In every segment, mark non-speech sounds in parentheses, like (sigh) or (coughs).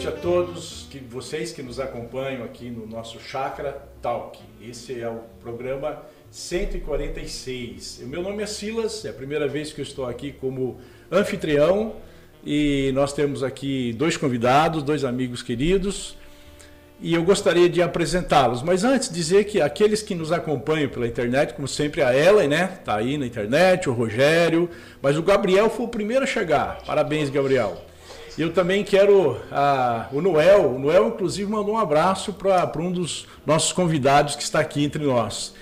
noite a todos que vocês que nos acompanham aqui no nosso Chakra Talk. Esse é o programa 146. O meu nome é Silas, é a primeira vez que eu estou aqui como anfitrião e nós temos aqui dois convidados, dois amigos queridos e eu gostaria de apresentá-los. Mas antes, dizer que aqueles que nos acompanham pela internet, como sempre, a Ellen, né? Tá aí na internet, o Rogério, mas o Gabriel foi o primeiro a chegar. Parabéns, Gabriel. Eu também quero ah, o Noel. O Noel, inclusive, mandou um abraço para um dos nossos convidados que está aqui entre nós.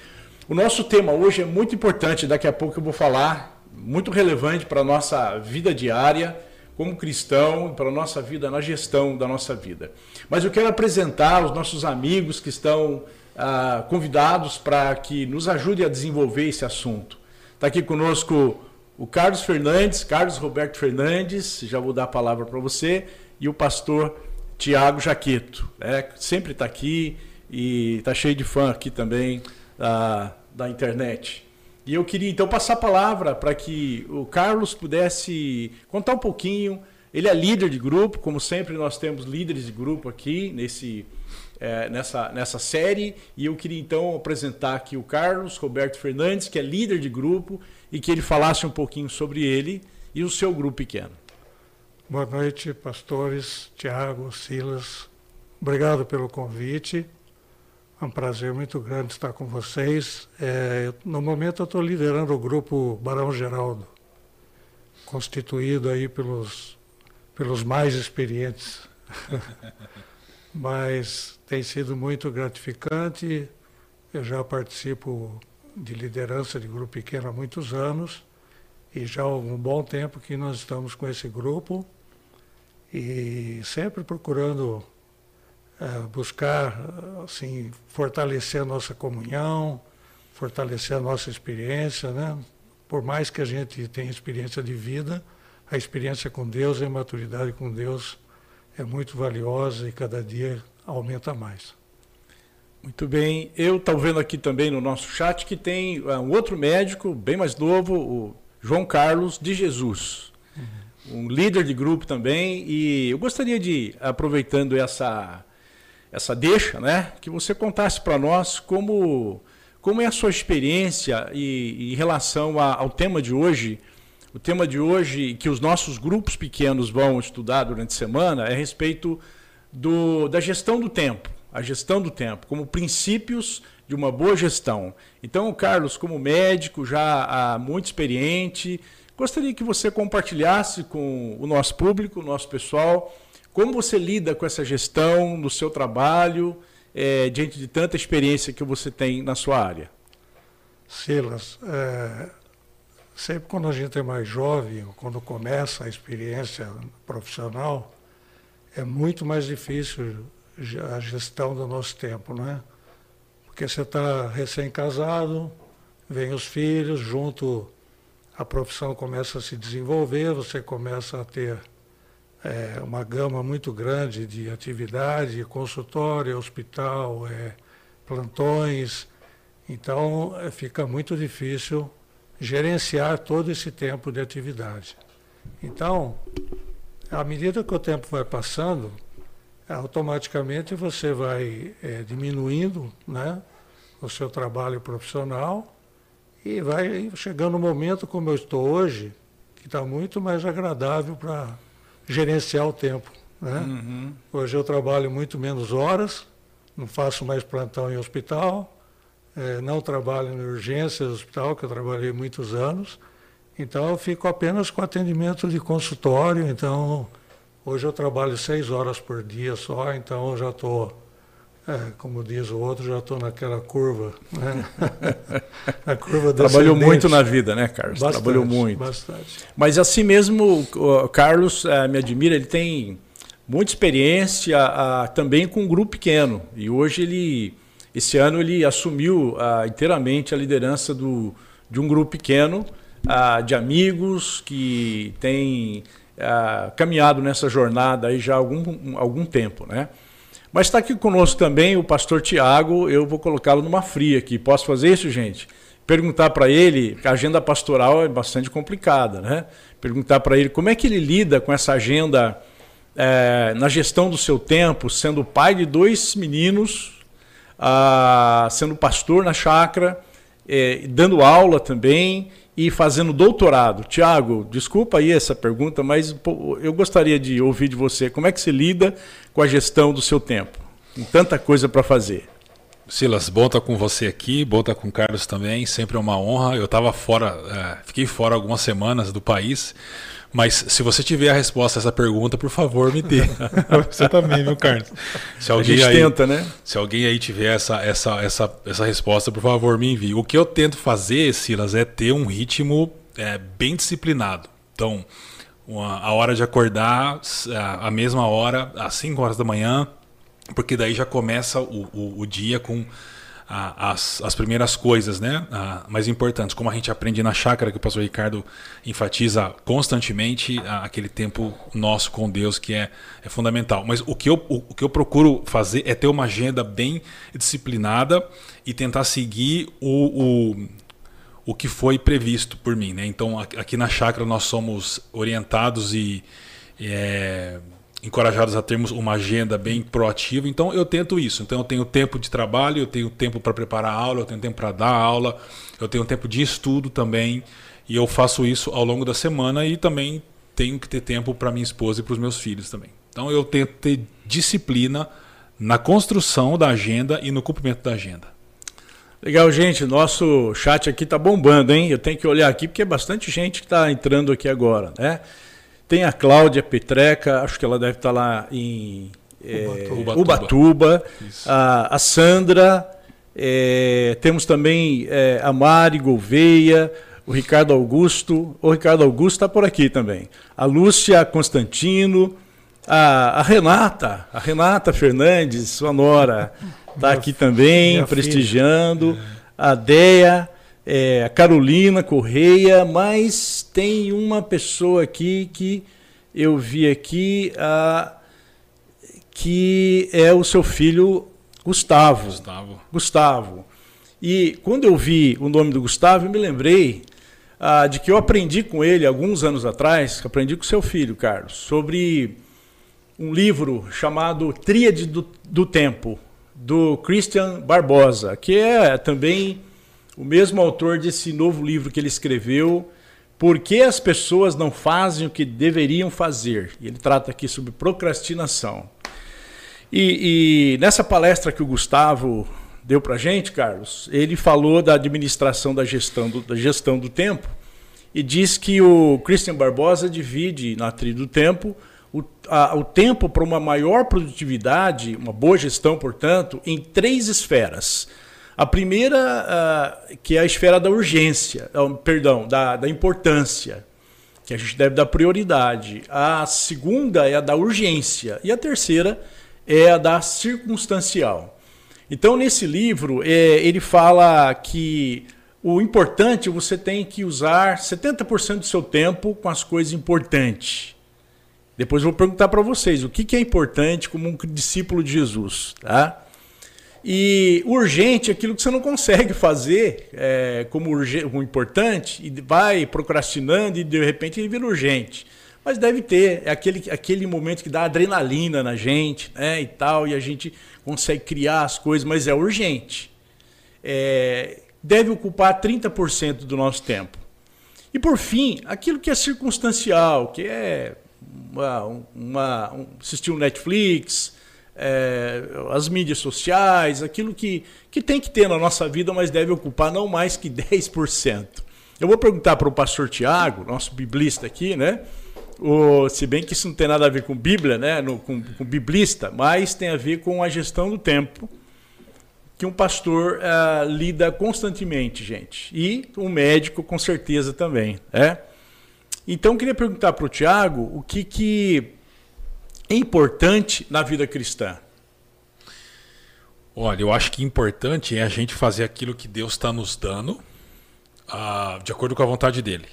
O nosso tema hoje é muito importante, daqui a pouco eu vou falar, muito relevante para a nossa vida diária como cristão, para a nossa vida, na gestão da nossa vida. Mas eu quero apresentar os nossos amigos que estão ah, convidados para que nos ajude a desenvolver esse assunto. Está aqui conosco o Carlos Fernandes, Carlos Roberto Fernandes, já vou dar a palavra para você, e o pastor Tiago Jaqueto. Né? Sempre está aqui e está cheio de fã aqui também ah, da internet. E eu queria então passar a palavra para que o Carlos pudesse contar um pouquinho. Ele é líder de grupo, como sempre nós temos líderes de grupo aqui nesse, é, nessa, nessa série. E eu queria então apresentar aqui o Carlos Roberto Fernandes, que é líder de grupo, e que ele falasse um pouquinho sobre ele e o seu grupo pequeno. Boa noite, pastores, Tiago, Silas. Obrigado pelo convite. É um prazer muito grande estar com vocês. É, no momento eu estou liderando o grupo Barão Geraldo, constituído aí pelos, pelos mais experientes. (laughs) Mas tem sido muito gratificante. Eu já participo de liderança de grupo pequeno há muitos anos e já há um bom tempo que nós estamos com esse grupo e sempre procurando é, buscar assim fortalecer a nossa comunhão, fortalecer a nossa experiência, né? Por mais que a gente tenha experiência de vida, a experiência com Deus e a maturidade com Deus é muito valiosa e cada dia aumenta mais. Muito bem. Eu estou vendo aqui também no nosso chat que tem uh, um outro médico, bem mais novo, o João Carlos de Jesus. Uhum. Um líder de grupo também. E eu gostaria de, aproveitando essa essa deixa, né? Que você contasse para nós como, como é a sua experiência e, em relação a, ao tema de hoje. O tema de hoje que os nossos grupos pequenos vão estudar durante a semana é a respeito do, da gestão do tempo, a gestão do tempo, como princípios de uma boa gestão. Então, Carlos, como médico já muito experiente, gostaria que você compartilhasse com o nosso público, o nosso pessoal, como você lida com essa gestão no seu trabalho, é, diante de tanta experiência que você tem na sua área? Silas, é, sempre quando a gente é mais jovem, quando começa a experiência profissional, é muito mais difícil a gestão do nosso tempo, não é? Porque você está recém-casado, vem os filhos, junto a profissão começa a se desenvolver, você começa a ter é, uma gama muito grande de atividade, consultório, hospital, é, plantões. Então é, fica muito difícil gerenciar todo esse tempo de atividade. Então, à medida que o tempo vai passando, automaticamente você vai é, diminuindo né, o seu trabalho profissional e vai chegando um momento como eu estou hoje, que está muito mais agradável para gerenciar o tempo. Né? Uhum. Hoje eu trabalho muito menos horas, não faço mais plantão em hospital, é, não trabalho em urgências hospital, que eu trabalhei muitos anos, então eu fico apenas com atendimento de consultório, então hoje eu trabalho seis horas por dia só, então eu já estou é, como diz o outro, já estou naquela curva. Né? (laughs) a curva Trabalhou muito na vida, né, Carlos? Bastante, Trabalhou muito. Bastante. Mas assim mesmo, o Carlos é, me admira, ele tem muita experiência a, também com um grupo pequeno. E hoje ele, esse ano, ele assumiu a, inteiramente a liderança do, de um grupo pequeno a, de amigos que tem caminhado nessa jornada aí já há algum, algum tempo, né? Mas está aqui conosco também o pastor Tiago, eu vou colocá-lo numa fria aqui. Posso fazer isso, gente? Perguntar para ele, a agenda pastoral é bastante complicada, né? Perguntar para ele como é que ele lida com essa agenda é, na gestão do seu tempo, sendo pai de dois meninos, ah, sendo pastor na chácara, é, dando aula também e fazendo doutorado. Tiago, desculpa aí essa pergunta, mas eu gostaria de ouvir de você como é que você lida com a gestão do seu tempo, com tanta coisa para fazer. Silas, bom estar com você aqui, bom estar com o Carlos também, sempre é uma honra. Eu estava fora, é, fiquei fora algumas semanas do país, mas se você tiver a resposta a essa pergunta, por favor, me dê. (laughs) você também, viu, Carlos? Se alguém a gente aí, tenta, né? Se alguém aí tiver essa, essa, essa, essa resposta, por favor, me envie. O que eu tento fazer, Silas, é ter um ritmo é, bem disciplinado. Então, uma, a hora de acordar, a mesma hora, às 5 horas da manhã, porque daí já começa o, o, o dia com a, as, as primeiras coisas né, a, mais importantes, como a gente aprende na chácara, que o pastor Ricardo enfatiza constantemente, a, aquele tempo nosso com Deus que é, é fundamental. Mas o que, eu, o, o, que eu procuro fazer é ter uma agenda bem disciplinada e tentar seguir o, o, o que foi previsto por mim. Né? Então, aqui na chácara nós somos orientados e. É, encorajados a termos uma agenda bem proativa. Então eu tento isso. Então eu tenho tempo de trabalho, eu tenho tempo para preparar a aula, eu tenho tempo para dar aula, eu tenho tempo de estudo também. E eu faço isso ao longo da semana e também tenho que ter tempo para minha esposa e para os meus filhos também. Então eu tento ter disciplina na construção da agenda e no cumprimento da agenda. Legal, gente. Nosso chat aqui tá bombando, hein? Eu tenho que olhar aqui porque é bastante gente que está entrando aqui agora, né? Tem a Cláudia Petreca, acho que ela deve estar lá em é, Ubatuba. Ubatuba. A, a, Sandra, é, temos também é, a Mari Gouveia, o Ricardo Augusto. O Ricardo Augusto está por aqui também. A Lúcia Constantino, a, a Renata, a Renata Fernandes, sua nora, está aqui também, prestigiando. Filha. A Deia é, Carolina Correia, mas tem uma pessoa aqui que eu vi aqui a, que é o seu filho Gustavo. Gustavo. Gustavo. E quando eu vi o nome do Gustavo, eu me lembrei ah, de que eu aprendi com ele alguns anos atrás, aprendi com seu filho, Carlos, sobre um livro chamado Tríade do, do Tempo, do Christian Barbosa, que é também o mesmo autor desse novo livro que ele escreveu, Por que as pessoas não fazem o que deveriam fazer? E ele trata aqui sobre procrastinação. E, e nessa palestra que o Gustavo deu para gente, Carlos, ele falou da administração da gestão do, da gestão do tempo e diz que o Christian Barbosa divide na trilha do tempo o, a, o tempo para uma maior produtividade, uma boa gestão, portanto, em três esferas a primeira, uh, que é a esfera da urgência, uh, perdão, da, da importância, que a gente deve dar prioridade. A segunda é a da urgência. E a terceira é a da circunstancial. Então, nesse livro, é, ele fala que o importante você tem que usar 70% do seu tempo com as coisas importantes. Depois eu vou perguntar para vocês o que, que é importante como um discípulo de Jesus. Tá? E urgente, aquilo que você não consegue fazer é, como, urgente, importante, e vai procrastinando e de repente ele vira urgente. Mas deve ter, é aquele, aquele momento que dá adrenalina na gente né, e tal, e a gente consegue criar as coisas, mas é urgente. É, deve ocupar 30% do nosso tempo. E por fim, aquilo que é circunstancial, que é uma, uma, um, assistir um Netflix, é, as mídias sociais, aquilo que, que tem que ter na nossa vida, mas deve ocupar não mais que 10%. Eu vou perguntar para o pastor Tiago, nosso biblista aqui, né? O, se bem que isso não tem nada a ver com Bíblia, né? No, com, com biblista, mas tem a ver com a gestão do tempo que um pastor uh, lida constantemente, gente. E um médico, com certeza, também. Né? Então, eu queria perguntar para o Tiago o que, que importante na vida cristã? Olha, eu acho que importante é a gente fazer aquilo que Deus está nos dando uh, de acordo com a vontade dele.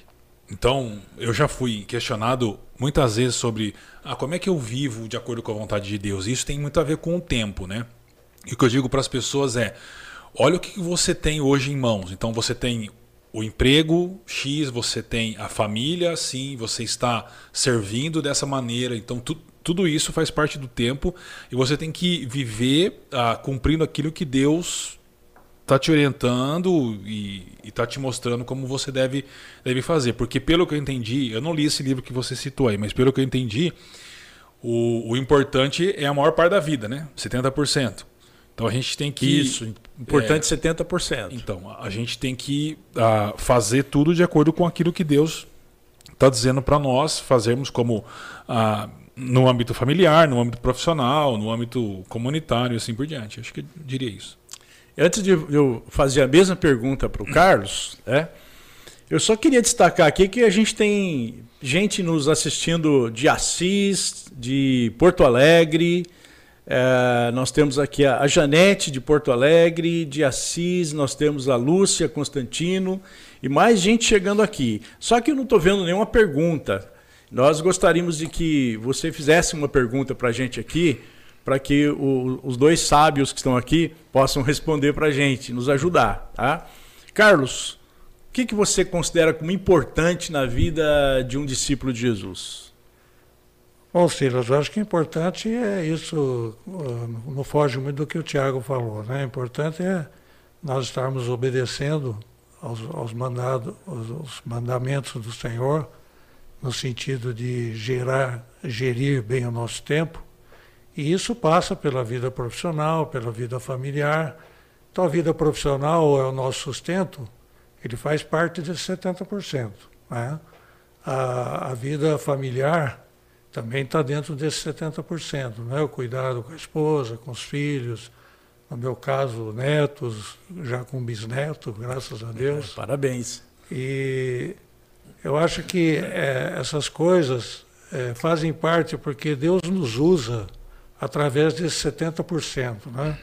Então, eu já fui questionado muitas vezes sobre ah, como é que eu vivo de acordo com a vontade de Deus. Isso tem muito a ver com o tempo, né? E o que eu digo para as pessoas é: olha o que você tem hoje em mãos. Então, você tem o emprego X, você tem a família, sim, você está servindo dessa maneira. Então, tu, tudo isso faz parte do tempo e você tem que viver ah, cumprindo aquilo que Deus está te orientando e está te mostrando como você deve, deve fazer. Porque pelo que eu entendi, eu não li esse livro que você citou aí, mas pelo que eu entendi, o, o importante é a maior parte da vida, né? 70%. Então a gente tem que. Isso, importante é, 70%. Então, a gente tem que uh, fazer tudo de acordo com aquilo que Deus está dizendo para nós fazermos como. Uh, no âmbito familiar, no âmbito profissional, no âmbito comunitário e assim por diante. Acho que eu diria isso. Antes de eu fazer a mesma pergunta para o Carlos, né, eu só queria destacar aqui que a gente tem gente nos assistindo de Assis, de Porto Alegre, é, nós temos aqui a, Janete de Porto Alegre, de Assis, nós temos a Lúcia Constantino e mais gente chegando aqui. Só que eu não estou vendo nenhuma pergunta. Nós gostaríamos de que você fizesse uma pergunta para a gente aqui, para que o, os dois sábios que estão aqui possam responder para a gente, nos ajudar. Tá? Carlos, o que, que você considera como importante na vida de um discípulo de Jesus? Bom, Silas, eu acho que importante é isso, uh, não foge muito do que o Tiago falou, né? Importante é nós estarmos obedecendo aos, aos, mandado, aos, aos mandamentos do Senhor, no sentido de gerar, gerir bem o nosso tempo, e isso passa pela vida profissional, pela vida familiar. Então, a vida profissional é o nosso sustento, ele faz parte de 70%. Né? A, a vida familiar também está dentro desses 70%. Né? O cuidado com a esposa, com os filhos, no meu caso, netos, já com bisneto, graças a Deus. É, parabéns. E eu acho que é, essas coisas é, fazem parte porque Deus nos usa através desses 70%. Né?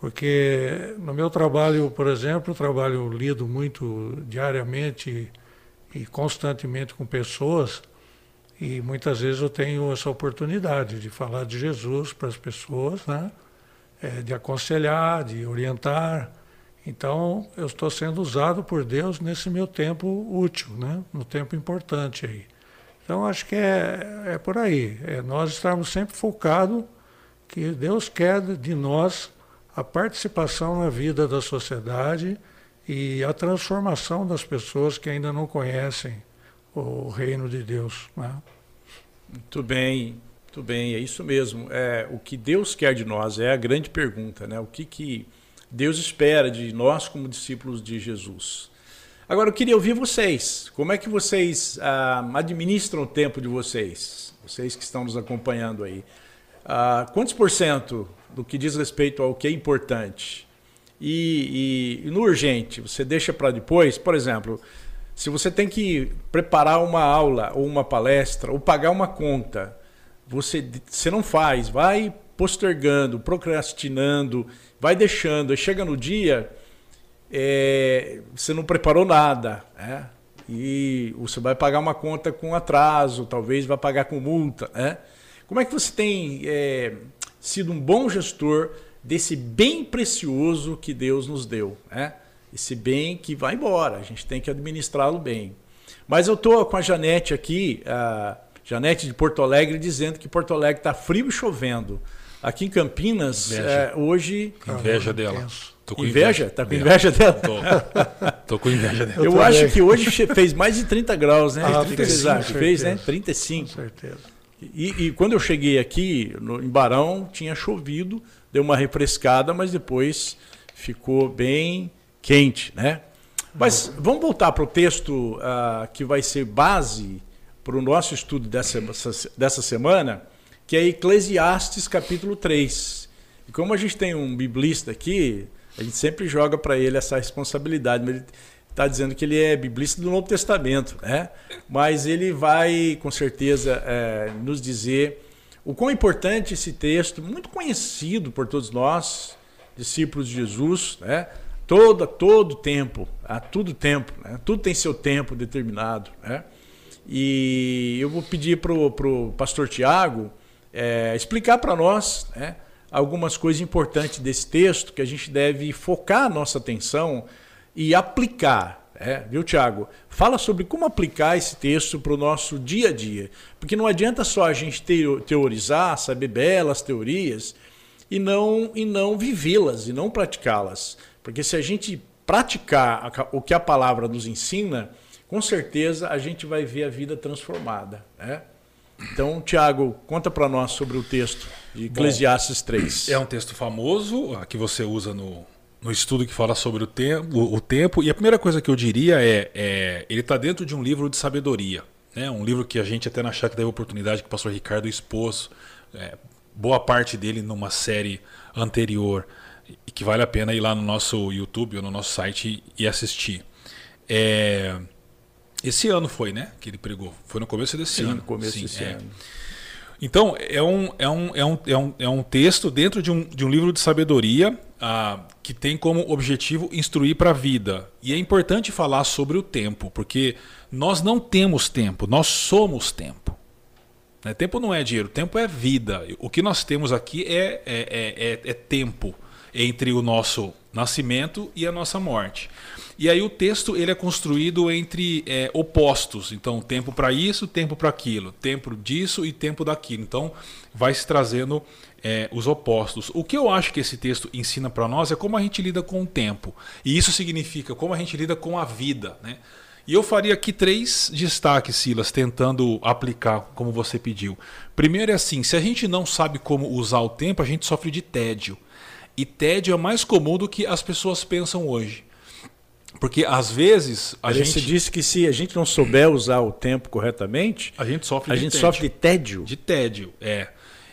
Porque no meu trabalho, por exemplo, trabalho lido muito diariamente e constantemente com pessoas e muitas vezes eu tenho essa oportunidade de falar de Jesus para as pessoas, né? É, de aconselhar, de orientar. Então, eu estou sendo usado por Deus nesse meu tempo útil, né? no tempo importante aí. Então, acho que é, é por aí. É nós estarmos sempre focados que Deus quer de nós a participação na vida da sociedade e a transformação das pessoas que ainda não conhecem o reino de Deus. Né? Muito bem, muito bem, é isso mesmo. É, o que Deus quer de nós é a grande pergunta, né? O que, que Deus espera de nós como discípulos de Jesus? Agora eu queria ouvir vocês. Como é que vocês ah, administram o tempo de vocês? Vocês que estão nos acompanhando aí. Ah, quantos por cento do que diz respeito ao que é importante? E, e, e no urgente, você deixa para depois? Por exemplo, se você tem que preparar uma aula ou uma palestra ou pagar uma conta, você, você não faz, vai postergando, procrastinando, vai deixando, e chega no dia, é, você não preparou nada, né? e você vai pagar uma conta com atraso, talvez vai pagar com multa. Né? Como é que você tem é, sido um bom gestor desse bem precioso que Deus nos deu? Né? esse bem que vai embora, a gente tem que administrá-lo bem. Mas eu estou com a Janete aqui, a Janete de Porto Alegre, dizendo que Porto Alegre está frio e chovendo. Aqui em Campinas, é, hoje. Inveja dela. Tô com inveja? inveja? Tá com inveja dela? Tô, tô com inveja dela. (laughs) Eu, eu acho que hoje fez mais de 30 graus, né? Ah, 35, fez, né? 35. Com certeza. E, e, quando eu cheguei aqui, no, em Barão, tinha chovido, deu uma refrescada, mas depois ficou bem quente, né? Mas vamos voltar para o texto uh, que vai ser base para o nosso estudo dessa, dessa semana, que é Eclesiastes capítulo 3. E como a gente tem um biblista aqui, a gente sempre joga para ele essa responsabilidade, mas ele está dizendo que ele é biblista do Novo Testamento, né? Mas ele vai, com certeza, é, nos dizer o quão importante esse texto, muito conhecido por todos nós, discípulos de Jesus, né? Todo, todo tempo, a todo tempo, né? tudo tem seu tempo determinado. Né? E eu vou pedir para o pastor Tiago é, explicar para nós né, algumas coisas importantes desse texto que a gente deve focar a nossa atenção e aplicar. É, viu, Tiago? Fala sobre como aplicar esse texto para o nosso dia a dia. Porque não adianta só a gente teorizar, saber belas teorias e não, e não vivê-las e não praticá-las. Porque se a gente praticar o que a palavra nos ensina, com certeza a gente vai ver a vida transformada. Né? Então, Tiago, conta para nós sobre o texto de Eclesiastes 3. É um texto famoso que você usa no, no estudo que fala sobre o tempo, o, tempo. E a primeira coisa que eu diria é, é ele está dentro de um livro de sabedoria. Né? Um livro que a gente até na chácara teve a oportunidade que o pastor Ricardo expôs é, boa parte dele numa série anterior e que vale a pena ir lá no nosso YouTube ou no nosso site e assistir. É, esse ano foi, né? Que ele pregou. Foi no começo desse Sim, ano. no começo Sim, desse é. ano. Então, é um, é, um, é, um, é, um, é um texto dentro de um, de um livro de sabedoria ah, que tem como objetivo instruir para a vida. E é importante falar sobre o tempo, porque nós não temos tempo, nós somos tempo. Né? Tempo não é dinheiro, tempo é vida. O que nós temos aqui é, é, é, é, é tempo entre o nosso nascimento e a nossa morte. E aí o texto ele é construído entre é, opostos. Então, tempo para isso, tempo para aquilo, tempo disso e tempo daquilo. Então, vai se trazendo é, os opostos. O que eu acho que esse texto ensina para nós é como a gente lida com o tempo. E isso significa como a gente lida com a vida. Né? E eu faria aqui três destaques, Silas, tentando aplicar como você pediu. Primeiro é assim: se a gente não sabe como usar o tempo, a gente sofre de tédio. E tédio é mais comum do que as pessoas pensam hoje. Porque às vezes a Você gente. disse que se a gente não souber usar o tempo corretamente, a gente sofre a de gente tédio. sofre de tédio. De tédio, é.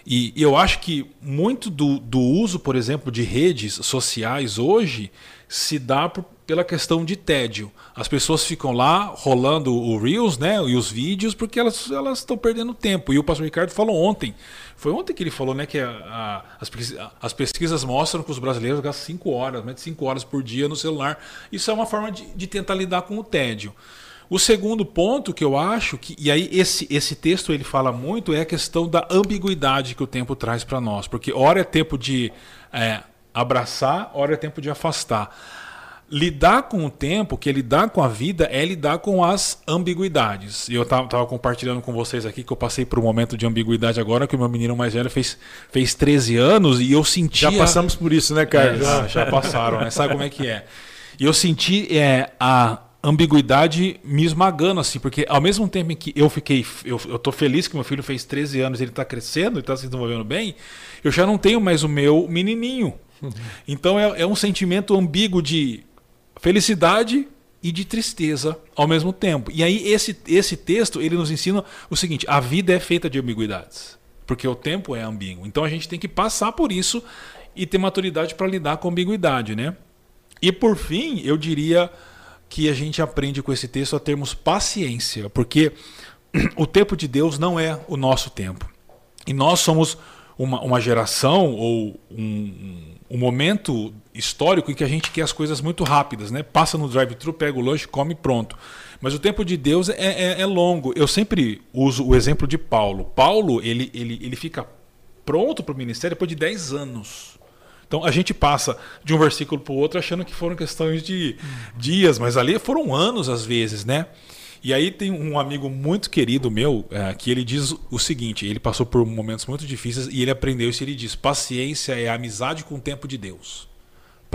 E, eu acho que muito do, do uso, por exemplo, de redes sociais hoje se dá por, pela questão de tédio. As pessoas ficam lá rolando o Reels né, e os vídeos porque elas elas estão perdendo tempo. E o pastor Ricardo falou ontem. Foi ontem que ele falou né, que a, a, as, as, pesquisas mostram que os brasileiros gastam 5 horas, mais de 5 horas por dia no celular. Isso é uma forma de, de tentar lidar com o tédio. O segundo ponto que eu acho que e aí esse esse texto ele fala muito é a questão da ambiguidade que o tempo traz para nós, porque hora é tempo de é, abraçar, hora é tempo de afastar. Lidar com o tempo, que é lidar com a vida, é lidar com as ambiguidades. E eu estava compartilhando com vocês aqui que eu passei por um momento de ambiguidade agora, que o meu menino mais velho fez, fez 13 anos e eu senti. Já passamos por isso, né, Carlos? É, já, já passaram, né? Sabe como é que é? E eu senti é, a ambiguidade me esmagando, assim, porque ao mesmo tempo em que eu fiquei. Eu, eu tô feliz que meu filho fez 13 anos, ele está crescendo, ele está se desenvolvendo bem, eu já não tenho mais o meu menininho. (laughs) Então é, é um sentimento ambíguo de felicidade e de tristeza ao mesmo tempo. E aí esse, esse texto ele nos ensina o seguinte: a vida é feita de ambiguidades, porque o tempo é ambíguo. Então a gente tem que passar por isso e ter maturidade para lidar com ambiguidade, né? E por fim, eu diria que a gente aprende com esse texto a termos paciência, porque (clears throat) o tempo de Deus não é o nosso tempo. E nós somos uma, uma geração ou um, um, momento histórico em que a gente quer as coisas muito rápidas, né? Passa no drive-thru, pega o lanche, come pronto. Mas o tempo de Deus é, é, é, longo. Eu sempre uso o exemplo de Paulo. Paulo ele, ele, ele fica pronto para o ministério depois de 10 anos. Então a gente passa de um versículo para o outro achando que foram questões de dias, mas ali foram anos às vezes, né? E aí tem um amigo muito querido meu é, que ele diz o seguinte: ele passou por momentos muito difíceis e ele aprendeu isso. Ele diz: paciência é amizade com o tempo de Deus.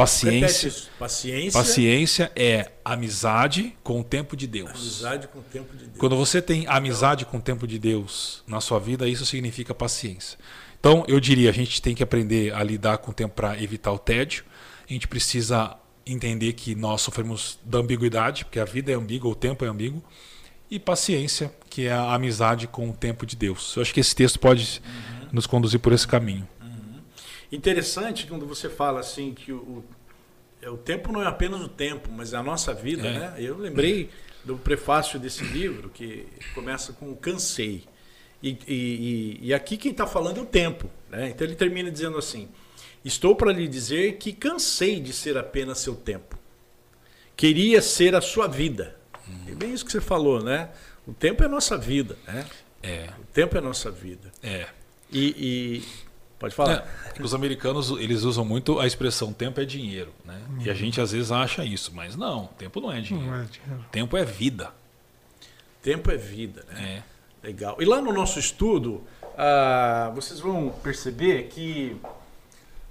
Paciência, paciência, paciência é amizade com o tempo de Deus. Amizade com o tempo de Deus. Quando você tem amizade com o tempo de Deus na sua vida, isso significa paciência. Então, eu diria, a gente tem que aprender a lidar com o tempo para evitar o tédio. A gente precisa entender que nós sofremos da ambiguidade, porque a vida é ambígua, o tempo é ambíguo. E paciência, que é a amizade com o tempo de Deus. Eu acho que esse texto pode uhum. nos conduzir por esse caminho. Interessante quando você fala assim que o, o tempo não é apenas o tempo, mas é a nossa vida, é. né? Eu lembrei do prefácio desse livro que começa com cansei. E, e, e aqui quem está falando é o tempo. Né? Então ele termina dizendo assim: Estou para lhe dizer que cansei de ser apenas seu tempo. Queria ser a sua vida. Hum. É bem isso que você falou, né? O tempo é a nossa vida, né? É. O tempo é a nossa vida. É. E, Pode falar. É, os americanos eles usam muito a expressão tempo é dinheiro, né? Uhum. E a gente às vezes acha isso, mas não, tempo não é dinheiro. Não é dinheiro. Tempo é vida. Tempo é vida, né? É. Legal. E lá no nosso estudo, ah, vocês vão perceber que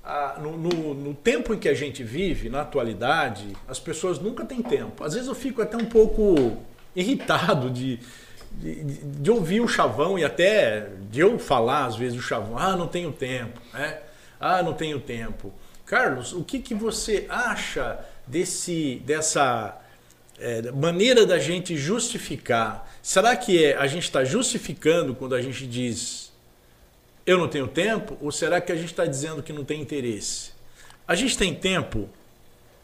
ah, no, no, no, tempo em que a gente vive, na atualidade, as pessoas nunca têm tempo. Às vezes eu fico até um pouco irritado de, de, de, ouvir o chavão e até de eu falar às vezes o chavão, ah, não tenho tempo, né? Ah, não tenho tempo. Carlos, o que, que você acha desse, dessa é, maneira da gente justificar? Será que é, a gente está justificando quando a gente diz eu não tenho tempo? Ou será que a gente está dizendo que não tem interesse? A gente tem tempo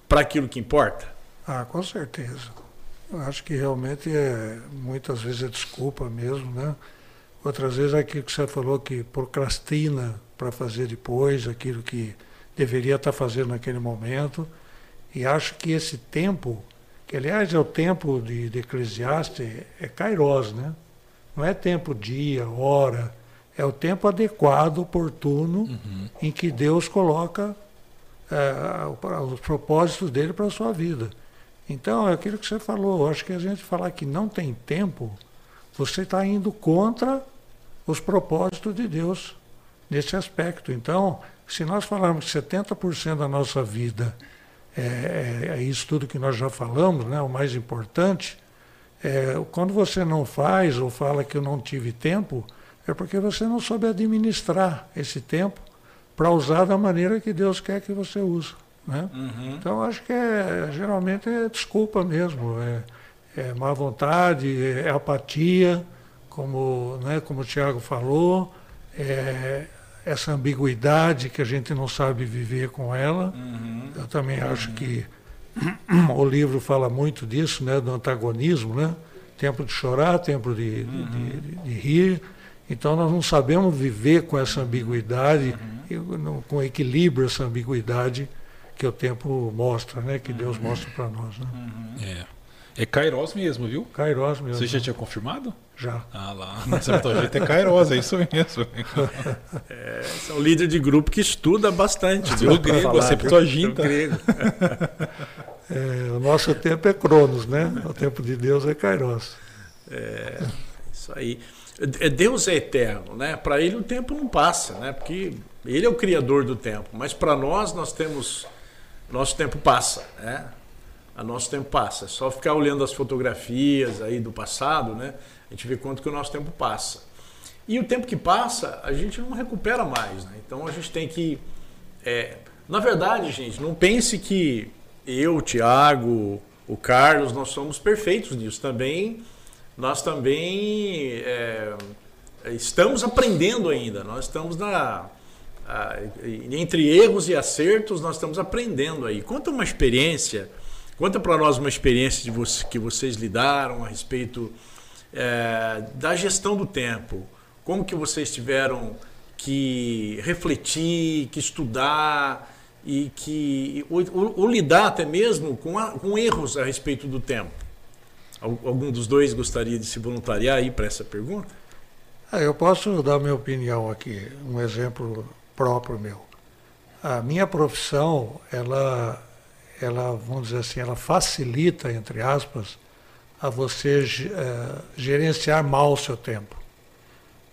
para aquilo que importa? Ah, com certeza. Eu acho que realmente é, muitas vezes é desculpa mesmo, né? Outras vezes é aquilo que você falou que procrastina para fazer depois aquilo que deveria estar tá fazendo naquele momento. E acho que esse tempo, que aliás é o tempo de, de Eclesiastes, é kairos, né? Não é tempo dia, hora, é o tempo adequado, oportuno, uhum. em que Deus coloca é, os propósitos dele para a sua vida. Então, é aquilo que você falou. Acho que a gente falar que não tem tempo, você está indo contra os propósitos de Deus nesse aspecto. Então, se nós falarmos que 70% da nossa vida é, é, é, isso tudo que nós já falamos, né, o mais importante, é, quando você não faz ou fala que eu não tive tempo, é porque você não soube administrar esse tempo para usar da maneira que Deus quer que você use. Né? Uhum. Então acho que é, geralmente é desculpa mesmo, é, é má vontade, é apatia, como, né, como o Tiago falou, é essa ambiguidade que a gente não sabe viver com ela. Uhum. Eu também uhum. acho que (clears throat) o livro fala muito disso, né, do antagonismo, né? Tempo de chorar, tempo de, de, de, de rir. Então nós não sabemos viver com essa ambiguidade, uhum. com equilíbrio essa ambiguidade que o tempo mostra, né? Que Deus uhum. mostra para nós. Né? Uhum. É. É Kairos mesmo, viu? Kairos mesmo. Você já tinha confirmado? Já. Ah lá, na jeito é Kairos, é isso mesmo. (laughs) é, você é um líder de grupo que estuda bastante. O grego, a Septuaginta. grego. é, o nosso tempo é Cronos, né? O tempo de Deus é Kairos. É, isso aí. É, Deus é eterno, né? Para ele o tempo não passa, né? Porque ele é o criador do tempo. Mas para nós, nós temos nosso tempo passa, né? A nosso tempo passa. É só ficar olhando as fotografias aí do passado, né? A gente vê quanto que o nosso tempo passa. E o tempo que passa, a gente não recupera mais, né? Então a gente tem que. É... Na verdade, gente, não pense que eu, o Tiago, o Carlos, nós somos perfeitos nisso. Também, nós também é... estamos aprendendo ainda. Nós estamos na ah, entre erros e acertos, nós estamos aprendendo aí. Conta uma experiência, conta para nós uma experiência de você, que vocês lidaram a respeito é, da gestão do tempo. Como que vocês tiveram que refletir, que estudar e que ou, ou, lidar até mesmo com, a, com erros a respeito do tempo. Algum dos dois gostaria de se voluntariar aí para essa pergunta? Ah, eu posso dar minha opinião aqui, um exemplo próprio meu. A minha profissão, ela, ela, vamos dizer assim, ela facilita, entre aspas, a você é, gerenciar mal o seu tempo.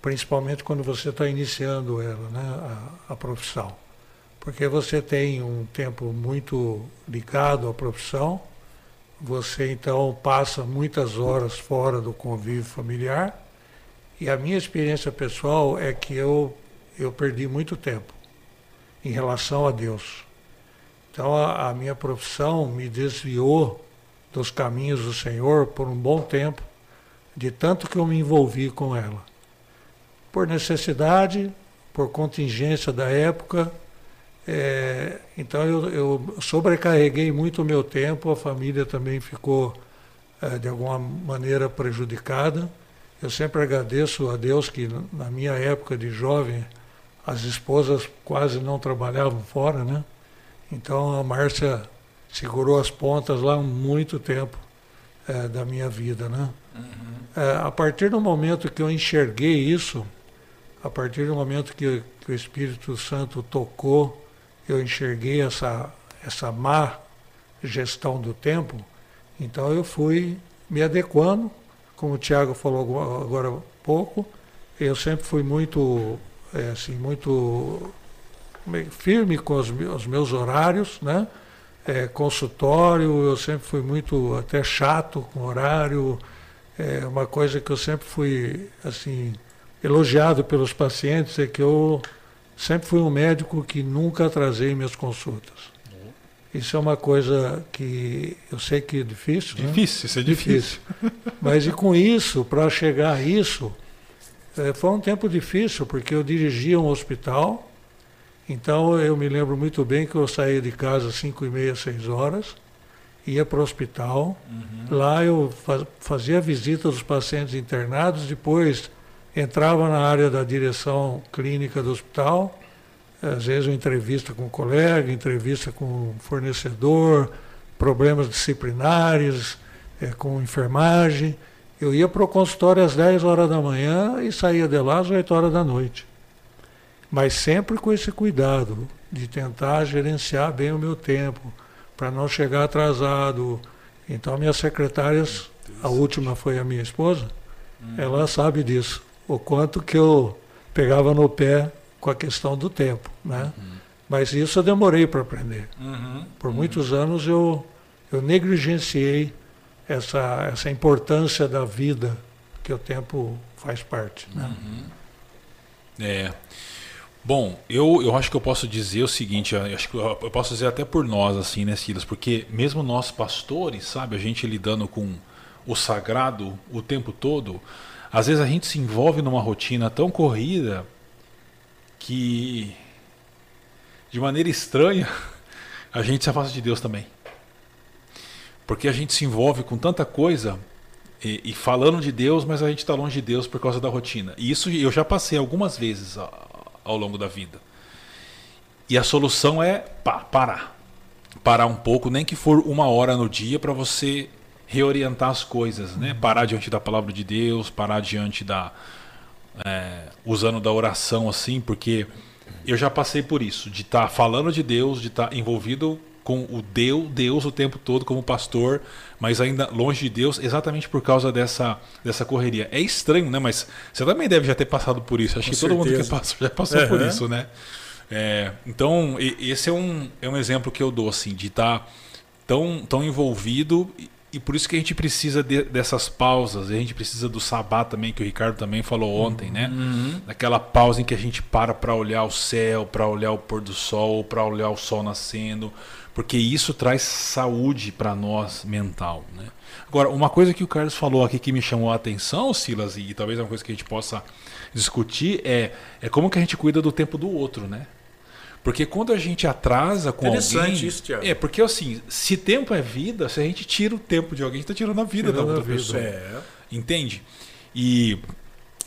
Principalmente quando você está iniciando ela, né, a, a profissão. Porque você tem um tempo muito ligado à profissão, você então passa muitas horas fora do convívio familiar. E a minha experiência pessoal é que eu eu perdi muito tempo em relação a Deus. Então a, a, minha profissão me desviou dos caminhos do Senhor por um bom tempo, de tanto que eu me envolvi com ela. Por necessidade, por contingência da época. É, então eu, eu, sobrecarreguei muito o meu tempo, a família também ficou é, de alguma maneira prejudicada. Eu sempre agradeço a Deus que na minha época de jovem as esposas quase não trabalhavam fora, né? Então a Márcia segurou as pontas lá muito tempo é, da minha vida, né? Uhum. É, a partir do momento que eu enxerguei isso, a partir do momento que, que o Espírito Santo tocou, eu enxerguei essa, essa má gestão do tempo, então eu fui me adequando, como o Tiago falou agora há pouco, eu sempre fui muito, é, assim, muito firme com os, os meus horários, né? É, consultório, eu sempre fui muito até chato com horário, é uma coisa que eu sempre fui assim elogiado pelos pacientes é que eu sempre fui um médico que nunca atrasei minhas consultas. Isso é uma coisa que eu sei que é difícil. Né? Difícil, né? isso é difícil. difícil. Mas e com isso, para chegar a isso, foi um tempo difícil, porque eu dirigia um hospital, então eu me lembro muito bem que eu saía de casa às 5 e meia, 6 horas, ia para o hospital, uhum. lá eu fazia a visita dos pacientes internados, depois entrava na área da direção clínica do hospital, às vezes uma entrevista com um colega, entrevista com um fornecedor, problemas disciplinares, é, com enfermagem. Eu ia para o consultório às 10 horas da manhã e saía de lá às 8 horas da noite. Mas sempre com esse cuidado de tentar gerenciar bem o meu tempo, para não chegar atrasado. Então, minhas secretárias, a última foi a minha esposa, hum. ela sabe disso, o quanto que eu pegava no pé com a questão do tempo. Né? Uhum. Mas isso eu demorei para aprender. Uhum. Por uhum. muitos anos eu, eu negligenciei essa, essa importância da vida que o tempo faz parte. Né? Uhum. É. Bom, eu, eu acho que eu posso dizer o seguinte, acho que eu posso dizer até por nós, assim, né, Silas? Porque mesmo nós pastores, sabe, a gente lidando com o sagrado o tempo todo, às vezes a gente se envolve numa rotina tão corrida que, de maneira estranha, (laughs) a gente se afasta de Deus também. Porque a gente se envolve com tanta coisa e, e falando de Deus, mas a gente está longe de Deus por causa da rotina. E isso eu já passei algumas vezes ao, ao longo da vida. E a solução é pá, parar. Parar um pouco, nem que for uma hora no dia, para você reorientar as coisas, né? Parar diante da palavra de Deus, parar diante da. É, usando da oração assim, porque eu já passei por isso, de estar tá falando de Deus, de estar tá envolvido com o Deus, Deus o tempo todo como pastor, mas ainda longe de Deus, exatamente por causa dessa, dessa correria. É estranho, né? Mas você também deve já ter passado por isso. Acho com que certeza. todo mundo que passou, já passou uhum. por isso, né? É, então, esse é um, é um exemplo que eu dou, assim, de estar tá tão, tão envolvido e por isso que a gente precisa de, dessas pausas, a gente precisa do sabá também, que o Ricardo também falou ontem, né? uhum. né? Aquela pausa em que a gente para para olhar o céu, para olhar o pôr do sol, para olhar o sol nascendo, porque isso traz saúde para nós mental, né? Agora, uma coisa que o Carlos falou aqui que me chamou a atenção, Silas, e talvez é uma coisa que a gente possa discutir, é, é como que a gente cuida do tempo do outro, né? Porque quando a gente atrasa com alguém. isso, Thiago. É, porque assim, se tempo é vida, se a gente tira o tempo de alguém, a gente está tirando a vida tirando da outra pessoa. É. Entende? E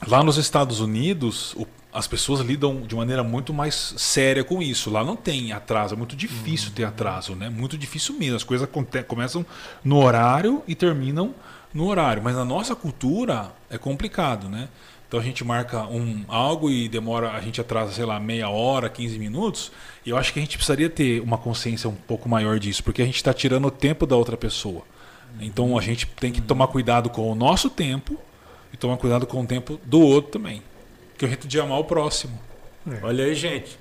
lá nos Estados Unidos, o, as pessoas lidam de maneira muito mais séria com isso. Lá não tem atraso, é muito difícil ter atraso, né? Muito difícil mesmo. As coisas começam no horário e terminam no horário. Mas na nossa cultura é complicado, né? Então a gente marca um algo e demora, a gente atrasa, sei lá, meia hora, 15 minutos. E eu acho que a gente precisaria ter uma consciência um pouco maior disso, porque a gente está tirando o tempo da outra pessoa. Então a gente tem que tomar cuidado com o nosso tempo e tomar cuidado com o tempo do outro também. Que é o jeito de amar o próximo. É. Olha aí, gente.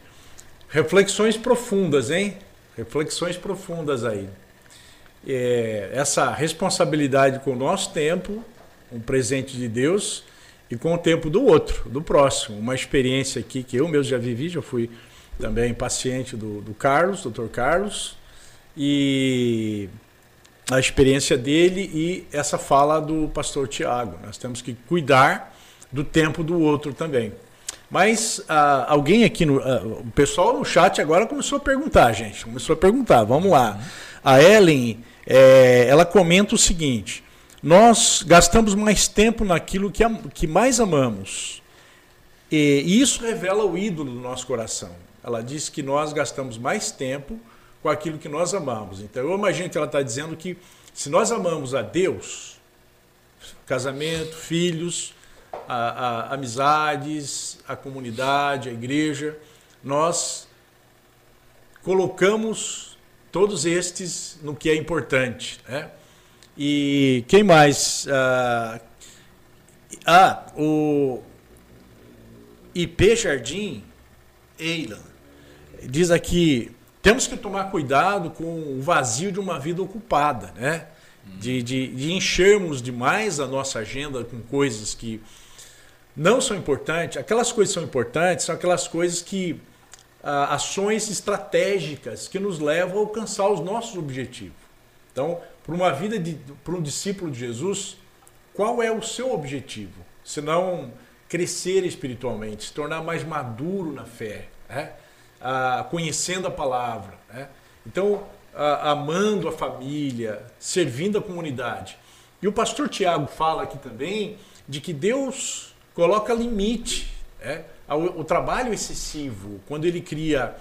Reflexões profundas, hein? Reflexões profundas aí. É, essa responsabilidade com o nosso tempo, um presente de Deus e com o tempo do outro, do próximo. Uma experiência aqui que eu mesmo já vivi, já fui também paciente do, do Carlos, doutor Carlos, e a experiência dele e essa fala do pastor Tiago. Nós temos que cuidar do tempo do outro também. Mas ah, alguém aqui no. Ah, o pessoal no chat agora começou a perguntar, gente. Começou a perguntar. Vamos lá. A Ellen, é, ela comenta o seguinte: nós gastamos mais tempo naquilo que, que mais amamos. E, e isso revela o ídolo do nosso coração. Ela diz que nós gastamos mais tempo com aquilo que nós amamos. Então eu imagino que ela está dizendo que se nós amamos a Deus, casamento, filhos, a, a, amizades, a comunidade, a igreja, nós colocamos todos estes no que é importante. Né? E quem mais? Ah, ah o IP Jardim Eilan diz aqui: temos que tomar cuidado com o vazio de uma vida ocupada, né? De, de, de enchermos demais a nossa agenda com coisas que não são importantes. Aquelas coisas que são importantes são aquelas coisas que ah, ações estratégicas que nos levam a alcançar os nossos objetivos. Então, para uma vida de para um discípulo de Jesus, qual é o seu objetivo? Se não crescer espiritualmente, se tornar mais maduro na fé, né? ah, conhecendo a palavra. Né? Então, ah, amando a família, servindo a comunidade. E o pastor Tiago fala aqui também de que Deus coloca limite né? ao, ao trabalho excessivo, quando ele cria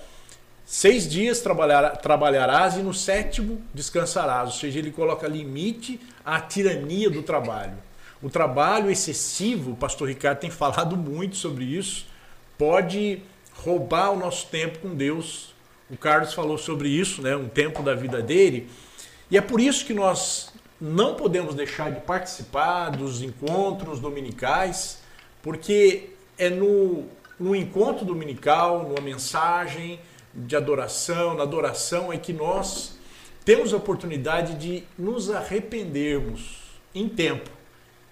seis dias trabalhar, trabalharás e no sétimo descansarás. Ou seja, ele coloca limite à tirania do trabalho. O trabalho excessivo, o pastor Ricardo tem falado muito sobre isso, pode roubar o nosso tempo com Deus. O Carlos falou sobre isso, né, um tempo da vida dele. E é por isso que nós não podemos deixar de participar dos encontros dominicais, porque é no, no encontro dominical, numa mensagem de adoração, na adoração é que nós temos a oportunidade de nos arrependermos em tempo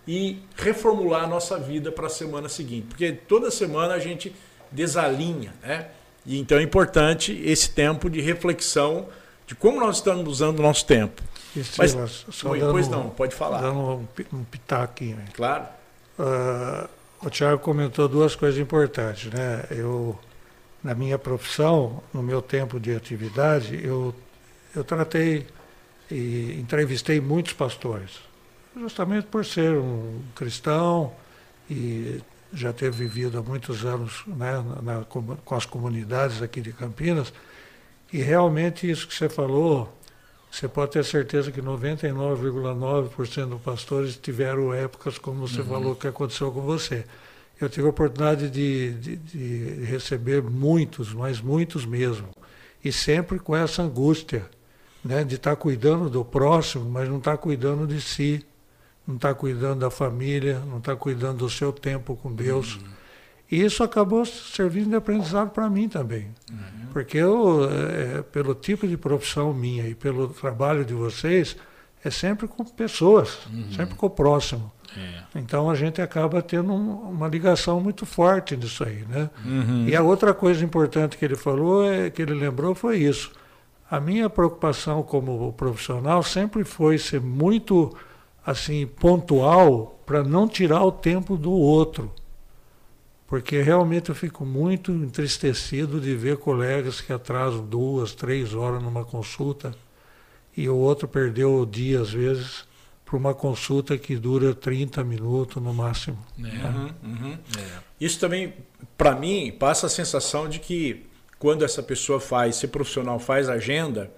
e reformular a nossa vida para a semana seguinte. Porque toda semana a gente desalinha, né? E então é importante esse tempo de reflexão de como nós estamos usando o nosso tempo. Mas, só dando, pois não, pode falar. Dando um, um pitaco né? Claro. Uh, o Tiago comentou duas coisas importantes, né? Eu, na minha profissão, no meu tempo de atividade, eu, eu tratei e entrevistei muitos pastores justamente por ser um cristão e já ter vivido há muitos anos né, na, com as comunidades aqui de Campinas. E realmente isso que você falou, você pode ter certeza que 99,9% dos pastores tiveram épocas como você uhum. falou que aconteceu com você. Eu tive a oportunidade de, de, de receber muitos, mas muitos mesmo. E sempre com essa angústia né, de estar cuidando do próximo, mas não estar cuidando de si não está cuidando da família, não está cuidando do seu tempo com Deus. Uhum. E isso acabou servindo de aprendizado para mim também. Uhum. Porque eu, é, pelo tipo de profissão minha e pelo trabalho de vocês, é sempre com pessoas, uhum. sempre com o próximo. É. Então a gente acaba tendo um, uma ligação muito forte nisso aí. Né? Uhum. E a outra coisa importante que ele falou, é, que ele lembrou, foi isso. A minha preocupação como profissional sempre foi ser muito assim pontual para não tirar o tempo do outro. Porque realmente eu fico muito entristecido de ver colegas que atrasam duas, três horas numa consulta e o outro perdeu o dia, às vezes, para uma consulta que dura 30 minutos no máximo. É. Uhum, uhum. É. Isso também, para mim, passa a sensação de que quando essa pessoa faz, esse profissional faz agenda,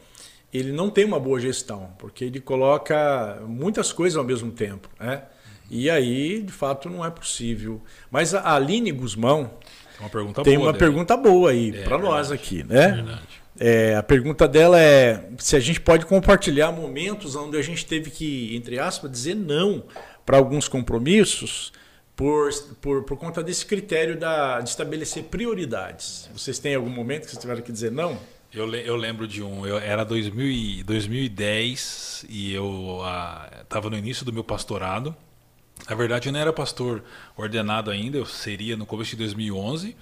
ele não tem uma boa gestão, porque ele coloca muitas coisas ao mesmo tempo. Né? E aí, de fato, não é possível. Mas a Aline Guzmão tem uma pergunta tem boa, uma pergunta boa aí é, para nós aqui. Né? É, a pergunta dela é se a gente pode compartilhar momentos onde a gente teve que, entre aspas, dizer não para alguns compromissos por, por, por conta desse critério da, de estabelecer prioridades. Vocês têm algum momento que vocês tiveram que dizer não? Eu, eu lembro de um, eu, era 2000 2010 e eu estava no início do meu pastorado. Na verdade, eu não era pastor ordenado ainda, eu seria no começo de 2011,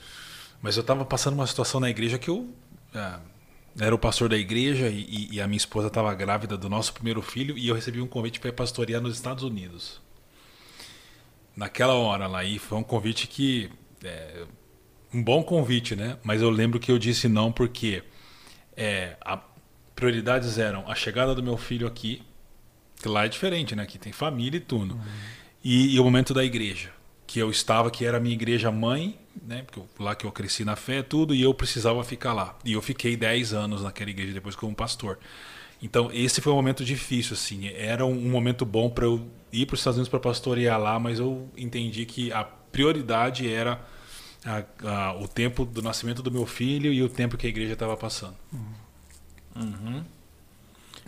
mas eu estava passando uma situação na igreja que eu é, era o pastor da igreja e, e a minha esposa estava grávida do nosso primeiro filho e eu recebi um convite para pastorear nos Estados Unidos. Naquela hora lá, e foi um convite que. É, um bom convite, né? Mas eu lembro que eu disse não porque é, a, prioridades eram a chegada do meu filho aqui, que lá é diferente, né? Aqui tem família e tudo. Uhum. E, e, o momento da igreja, que eu estava, que era a minha igreja mãe, né? Porque lá que eu cresci na fé tudo, e eu precisava ficar lá. E eu fiquei 10 anos naquela igreja depois como pastor. Então, esse foi um momento difícil, assim. Era um, momento bom para eu ir para os Estados Unidos para pastorear lá, mas eu entendi que a prioridade era a, a, o tempo do nascimento do meu filho e o tempo que a igreja estava passando. Uhum.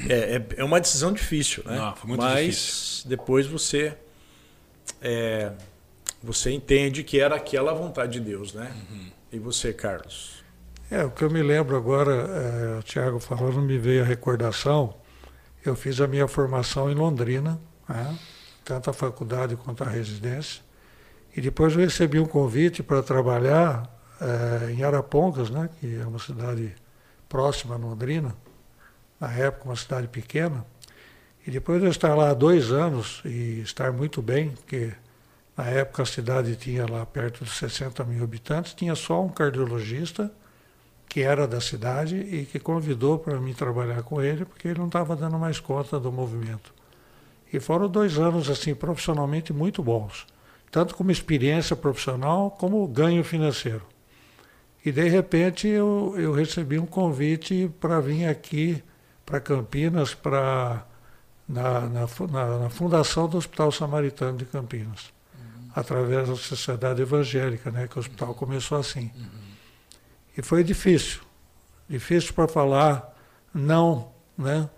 É, é, é, uma decisão difícil, né? Não, muito mas difícil. depois você é, você entende que era aquela vontade de Deus, né? Uhum. E você, Carlos? É, o que eu me lembro agora, é, o Tiago falando, me veio a recordação. Eu fiz a minha formação em Londrina, né, tanto a faculdade quanto a residência. E depois eu recebi um convite para trabalhar é, em Arapongas, né, que é uma cidade próxima a Londrina, na época uma cidade pequena. E depois de eu estar lá há dois anos e estar muito bem, porque na época a cidade tinha lá perto de 60 mil habitantes, tinha só um cardiologista que era da cidade e que convidou para mim trabalhar com ele, porque ele não estava dando mais conta do movimento. E foram dois anos assim profissionalmente muito bons, tanto como experiência profissional como ganho financeiro. E de repente eu, eu recebi um convite para vir aqui para Campinas, para na, na, na, fundação do Hospital Samaritano de Campinas. Através da Sociedade Evangélica, né, que o hospital começou assim. Uhum. E foi difícil, difícil para falar não, né?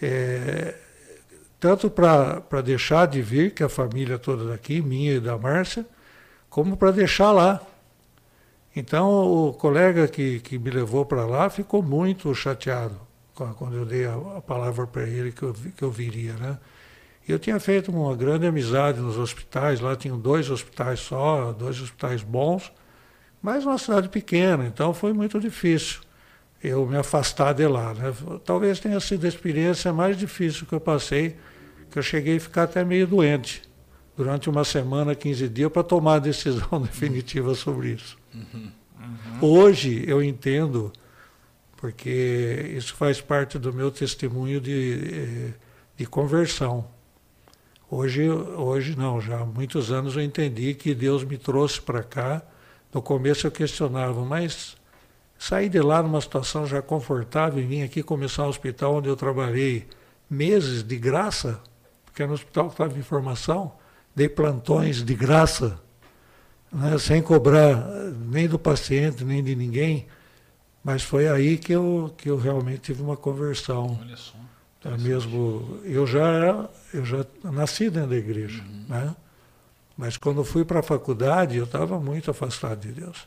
É, tanto para deixar de vir, que a família toda daqui, minha e da Márcia, como para deixar lá. Então o colega que, que me levou para lá ficou muito chateado quando eu dei a, a palavra para ele que eu, que eu viria. Né? E eu tinha feito uma grande amizade nos hospitais, lá tinham dois hospitais só, dois hospitais bons, mas uma cidade pequena, então foi muito difícil eu me afastar de lá. Né? Talvez tenha sido a experiência mais difícil que eu passei, que eu cheguei a ficar até meio doente durante uma semana, 15 dias, para tomar a decisão (laughs) definitiva sobre isso. Uhum. Uhum. Hoje eu entendo, porque isso faz parte do meu testemunho de, eh, de conversão. Hoje, hoje não, já há muitos anos eu entendi que Deus me trouxe para cá no começo eu questionava, mas sair de lá numa situação já confortável e vim aqui começar um hospital onde eu trabalhei meses de graça, porque era um hospital que estava em formação, dei plantões de graça, né, sem cobrar nem do paciente, nem de ninguém. Mas foi aí que eu, que eu realmente tive uma conversão. Olha só. É mesmo, eu já eu já nasci dentro da igreja, uhum. né? Mas quando fui para a faculdade, eu estava muito afastado de Deus.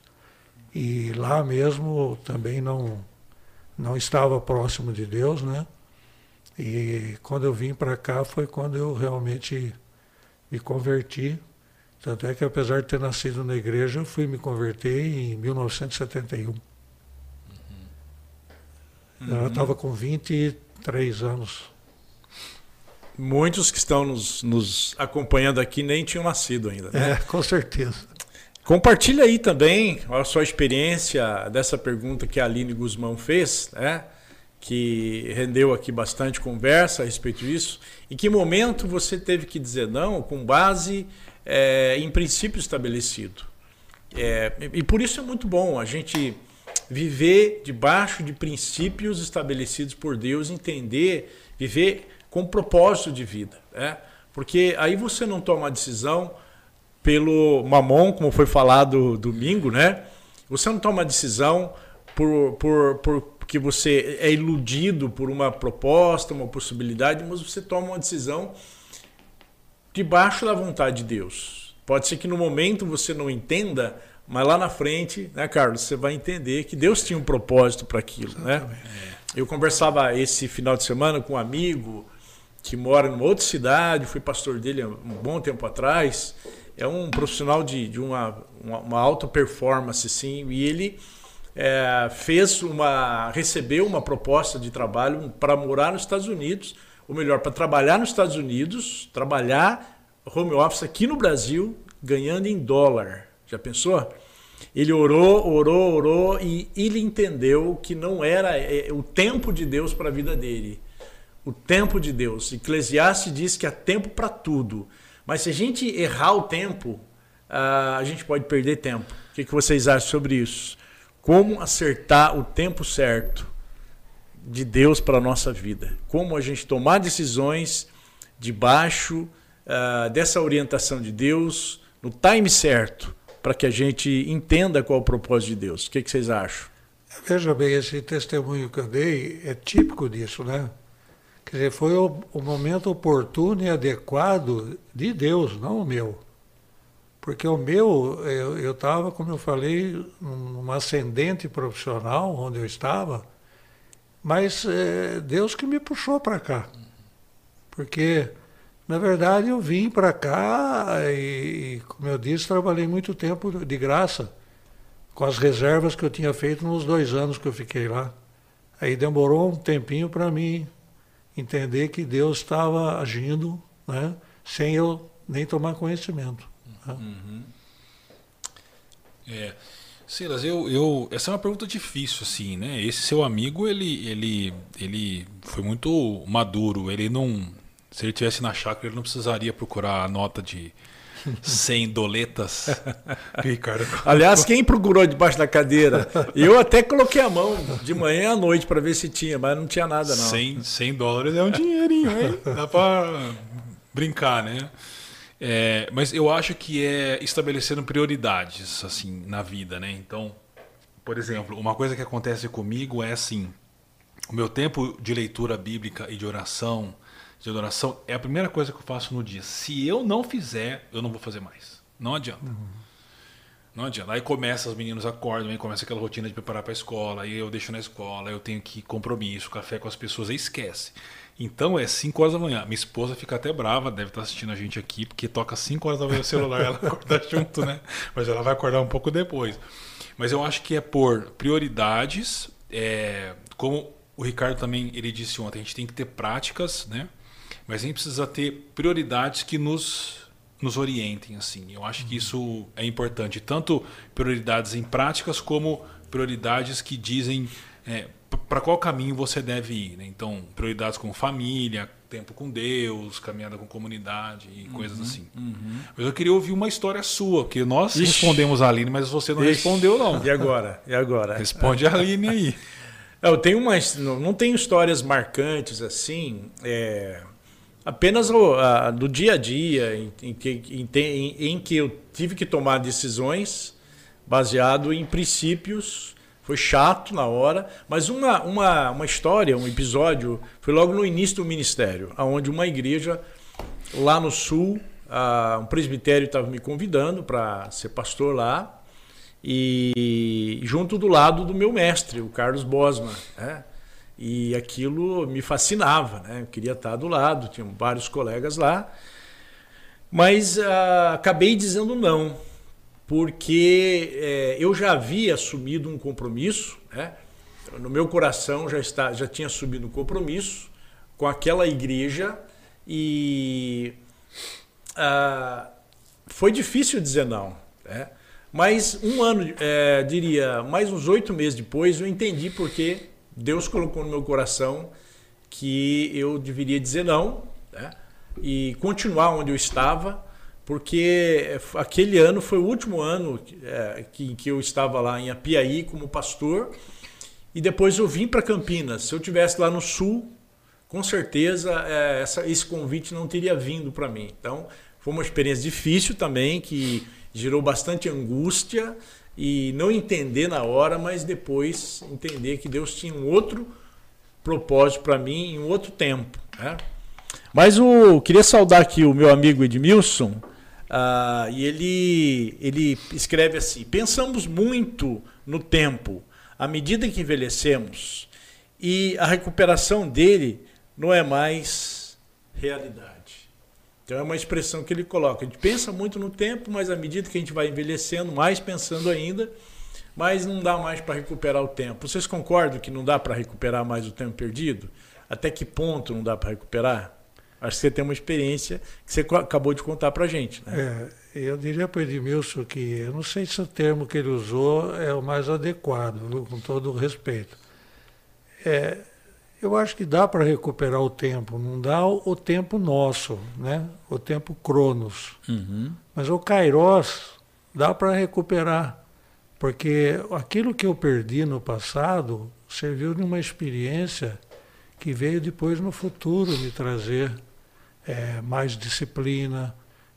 E lá mesmo também não, não estava próximo de Deus, né? E quando eu vim para cá foi quando eu realmente me converti. Tanto é que, apesar de ter nascido na igreja, eu fui me converter em 1971. Uhum. Eu estava com 23 anos. Muitos que estão nos, nos acompanhando aqui nem tinham nascido ainda. Né? É, com certeza. Compartilha aí também a sua experiência dessa pergunta que a Aline Guzmão fez, né? que rendeu aqui bastante conversa a respeito disso. Em que momento você teve que dizer não com base é, em princípio estabelecido? É, e por isso é muito bom a gente viver debaixo de princípios estabelecidos por Deus, entender, viver com propósito de vida. Né? Porque aí você não toma a decisão pelo mamon, como foi falado domingo, né? Você não toma a decisão por, por, por porque você é iludido por uma proposta, uma possibilidade, mas você toma uma decisão debaixo da vontade de Deus. Pode ser que no momento você não entenda, mas lá na frente, né, Carlos, você vai entender que Deus tinha um propósito para aquilo, né? Eu conversava esse final de semana com um amigo que mora numa outra cidade, fui pastor dele há um bom tempo atrás. É um profissional de, de uma, uma, uma alta performance, sim, e ele é, fez uma. recebeu uma proposta de trabalho para morar nos Estados Unidos, ou melhor, para trabalhar nos Estados Unidos, trabalhar home office aqui no Brasil, ganhando em dólar. Já pensou? Ele orou, orou, orou e ele entendeu que não era é, o tempo de Deus para a vida dele o tempo de Deus. Eclesiastes diz que há tempo para tudo. Mas se a gente errar o tempo, a gente pode perder tempo. O que vocês acham sobre isso? Como acertar o tempo certo? de Deus para a nossa vida. Como a gente tomar decisões debaixo uh, dessa orientação de Deus, no time certo, para que a gente entenda qual é o propósito de Deus. O que, que vocês acham? Veja bem, esse testemunho que eu dei é típico disso, né? Quer dizer, foi o, o momento oportuno e adequado de Deus, não o meu. Porque o meu, eu estava, como eu falei, numa ascendente profissional, onde eu estava, mas é Deus que me puxou para cá. Porque, na verdade, eu vim para cá e, como eu disse, trabalhei muito tempo de graça, com as reservas que eu tinha feito nos dois anos que eu fiquei lá. Aí demorou um tempinho para mim entender que Deus estava agindo né, sem eu nem tomar conhecimento. Né? Uhum. É. Silas, eu, eu, essa é uma pergunta difícil, assim, né? Esse seu amigo, ele, ele, ele foi muito maduro. Ele não, se ele tivesse na chácara, ele não precisaria procurar a nota de 100 doletas. (laughs) Ricardo. Aliás, quem procurou debaixo da cadeira? Eu até coloquei a mão de manhã à noite para ver se tinha, mas não tinha nada, não. 100, 100 dólares é um dinheirinho, hein? Dá para brincar, né? É, mas eu acho que é estabelecendo prioridades assim na vida, né? Então, por exemplo, uma coisa que acontece comigo é assim: o meu tempo de leitura bíblica e de oração, de adoração, é a primeira coisa que eu faço no dia. Se eu não fizer, eu não vou fazer mais. Não adianta. Uhum. Não adianta. Aí começa, os meninos acordam, aí começa aquela rotina de preparar para a escola, aí eu deixo na escola, eu tenho que compromisso, café com as pessoas, aí esquece. Então é 5 horas da manhã. Minha esposa fica até brava, deve estar assistindo a gente aqui, porque toca 5 horas da manhã o celular, ela (laughs) acorda junto, né? Mas ela vai acordar um pouco depois. Mas eu acho que é por prioridades, é, como o Ricardo também ele disse ontem, a gente tem que ter práticas, né? Mas a gente precisa ter prioridades que nos nos orientem assim. Eu acho que uhum. isso é importante, tanto prioridades em práticas como prioridades que dizem é, para qual caminho você deve ir. Né? Então, prioridades com família, tempo com Deus, caminhada com comunidade e uhum, coisas assim. Uhum. Mas eu queria ouvir uma história sua, que nós Ixi. respondemos a Aline, mas você não Ixi. respondeu, não. E agora? E agora? Responde a Aline aí. (laughs) Eu tenho umas, não tenho histórias marcantes assim, é, apenas o, a, do dia a dia, em, em, que, em, em que eu tive que tomar decisões baseado em princípios foi chato na hora, mas uma, uma, uma história, um episódio, foi logo no início do ministério, onde uma igreja lá no sul, uh, um presbitério estava me convidando para ser pastor lá, e junto do lado do meu mestre, o Carlos Bosman. Né? E aquilo me fascinava, né? eu queria estar do lado, tinham vários colegas lá, mas uh, acabei dizendo não porque é, eu já havia assumido um compromisso, né? no meu coração já, está, já tinha assumido um compromisso com aquela igreja e ah, foi difícil dizer não. Né? Mas um ano, é, diria, mais uns oito meses depois, eu entendi porque Deus colocou no meu coração que eu deveria dizer não né? e continuar onde eu estava porque aquele ano foi o último ano é, que, que eu estava lá em Apiaí como pastor e depois eu vim para Campinas. Se eu tivesse lá no sul, com certeza é, essa, esse convite não teria vindo para mim. Então foi uma experiência difícil também que gerou bastante angústia e não entender na hora, mas depois entender que Deus tinha um outro propósito para mim em um outro tempo. Né? Mas o queria saudar aqui o meu amigo Edmilson Uh, e ele, ele escreve assim: pensamos muito no tempo à medida que envelhecemos e a recuperação dele não é mais realidade. Então é uma expressão que ele coloca. A gente pensa muito no tempo, mas à medida que a gente vai envelhecendo, mais pensando ainda, mas não dá mais para recuperar o tempo. Vocês concordam que não dá para recuperar mais o tempo perdido? Até que ponto não dá para recuperar? Acho que você tem uma experiência que você acabou de contar para a gente. Né? É, eu diria para o Edmilson que eu não sei se o termo que ele usou é o mais adequado, com todo o respeito. É, eu acho que dá para recuperar o tempo, não dá o, tempo nosso, né? o tempo cronos. Uhum. Mas o kairos dá para recuperar. Porque aquilo que eu perdi no passado serviu de uma experiência que veio depois no futuro me trazer é, mais disciplina,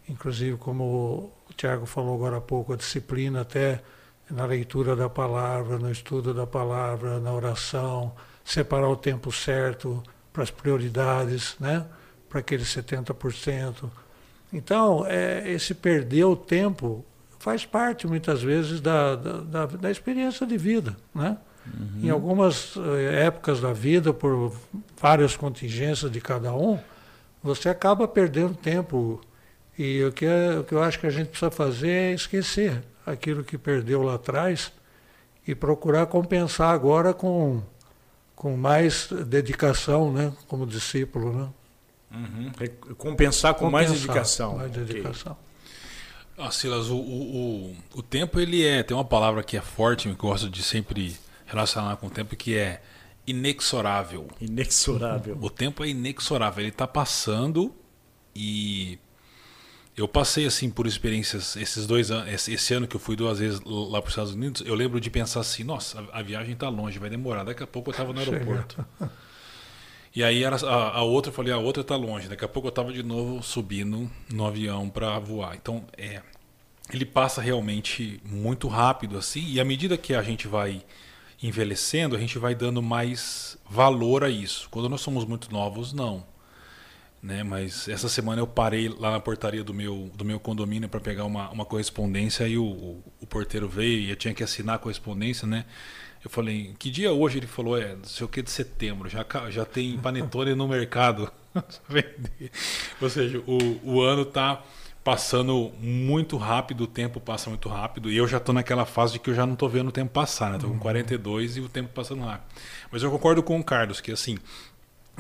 inclusive como o Tiago falou agora há pouco, a disciplina até na leitura da palavra, no estudo da palavra, na oração, separar o tempo certo para as prioridades, né? para aqueles 70%. Então, é, esse perder o tempo faz parte, muitas vezes, da, da, da experiência de vida. Né? Uhum. Em algumas eh, épocas da vida, por várias contingências de cada um, você acaba perdendo tempo. E o que, é, o que eu acho que a gente precisa fazer é esquecer aquilo que perdeu lá atrás e procurar compensar agora com, com mais dedicação, né, como discípulo, né? Uhum. Compensar com compensar, mais dedicação. Mais dedicação. Okay. Ah, Silas, o, o, o, tempo ele é. Tem uma palavra que é forte, que eu gosto de sempre relacionar com o tempo, que é inexorável. Inexorável. O tempo é inexorável. Ele está passando e eu passei assim por experiências esses dois anos, esse ano que eu fui duas vezes lá para os Estados Unidos, eu lembro de pensar assim, nossa, a, viagem está longe, vai demorar. Daqui a pouco eu estava no aeroporto. (laughs) E aí era a, a, outra, eu falei, a outra está longe. Daqui a pouco eu estava de novo subindo no avião para voar. Então, é, ele passa realmente muito rápido assim. E à medida que a gente vai envelhecendo, a gente vai dando mais valor a isso. Quando nós somos muito novos, não né? Mas essa semana eu parei lá na portaria do meu, do meu condomínio para pegar uma, uma correspondência e o, o, o, porteiro veio e eu tinha que assinar a correspondência, né? Eu falei, que dia hoje? Ele falou, é, não sei o que de setembro, já, já tem panetone no mercado. (laughs) Ou seja, o, o ano tá passando muito rápido, o tempo passa muito rápido, e eu já estou naquela fase de que eu já não estou vendo o tempo passar, né? Estou com 42 uhum. e o tempo passando rápido. Mas eu concordo com o Carlos, que assim,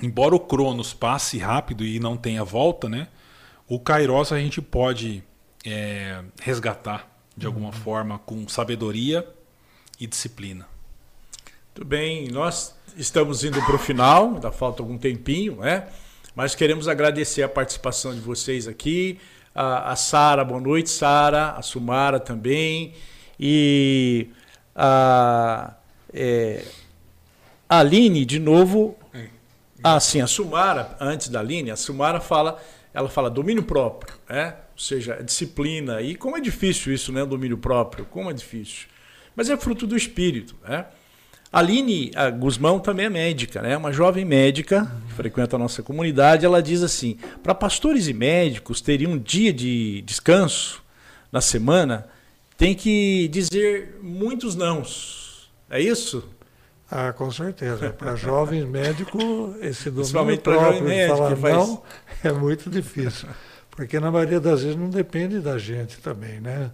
embora o Cronos passe rápido e não tenha volta, né? O Kairos a gente pode é, resgatar de alguma uhum. forma com sabedoria e disciplina. Tudo bem, nós estamos indo para o final, ainda falta algum tempinho, né? Mas queremos agradecer a participação de vocês aqui. A, a Sara, boa noite, Sara, a Sumara também. E a, é, a Aline, de novo, ah, sim, a Sumara, antes da linha, a Sumara fala, ela fala domínio próprio, né? ou seja, disciplina. E como é difícil isso, né? Domínio próprio, como é difícil. Mas é fruto do espírito, né? Aline a Guzmão também é médica, né? Uma jovem médica que frequenta a nossa comunidade. Ela diz assim: para pastores e médicos terem um dia de descanso na semana, tem que dizer muitos nãos. É isso? Ah, com certeza. Para jovens médicos, esse domínio próprio de falar faz... não é muito difícil. Porque na maioria das vezes não depende da gente também, né?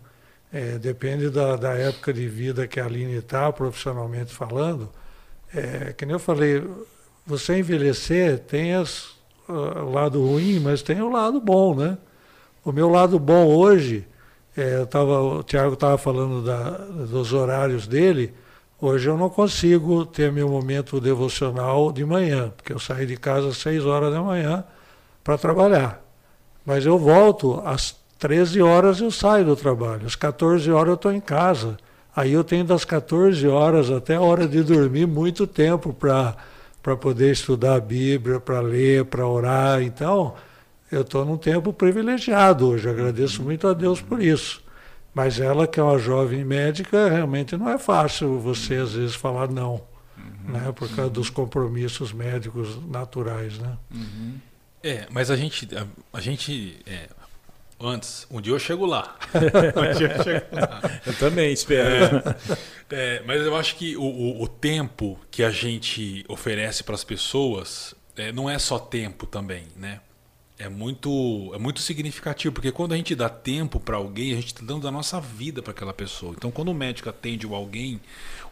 É, depende da, da época de vida que a Aline está, profissionalmente falando. É, que nem eu falei, você envelhecer tem as, uh, o lado ruim, mas tem o lado bom, né? O meu lado bom hoje, é, eu tava, o Tiago estava falando da, dos horários dele, Hoje eu não consigo ter meu momento devocional de manhã, porque eu saio de casa às 6 horas da manhã para trabalhar. Mas eu volto às 13 horas eu saio do trabalho, às 14 horas eu estou em casa. Aí eu tenho das 14 horas até a hora de dormir muito tempo para poder estudar a Bíblia, para ler, para orar. Então, eu estou num tempo privilegiado hoje. Agradeço muito a Deus por isso. Mas ela, que é uma jovem médica, realmente não é fácil você, às vezes, falar não, uhum. né? por causa dos compromissos médicos naturais. Né? Uhum. É, mas a gente, a, a gente é, antes, um dia eu chego lá. (laughs) um dia eu chego lá. Eu também espero. É, é, mas eu acho que o, o, o, tempo que a gente oferece para as pessoas é, não é só tempo também, né? É muito é muito significativo, porque quando a gente dá tempo para alguém, a gente está dando a nossa vida para aquela pessoa. Então, quando o médico atende alguém,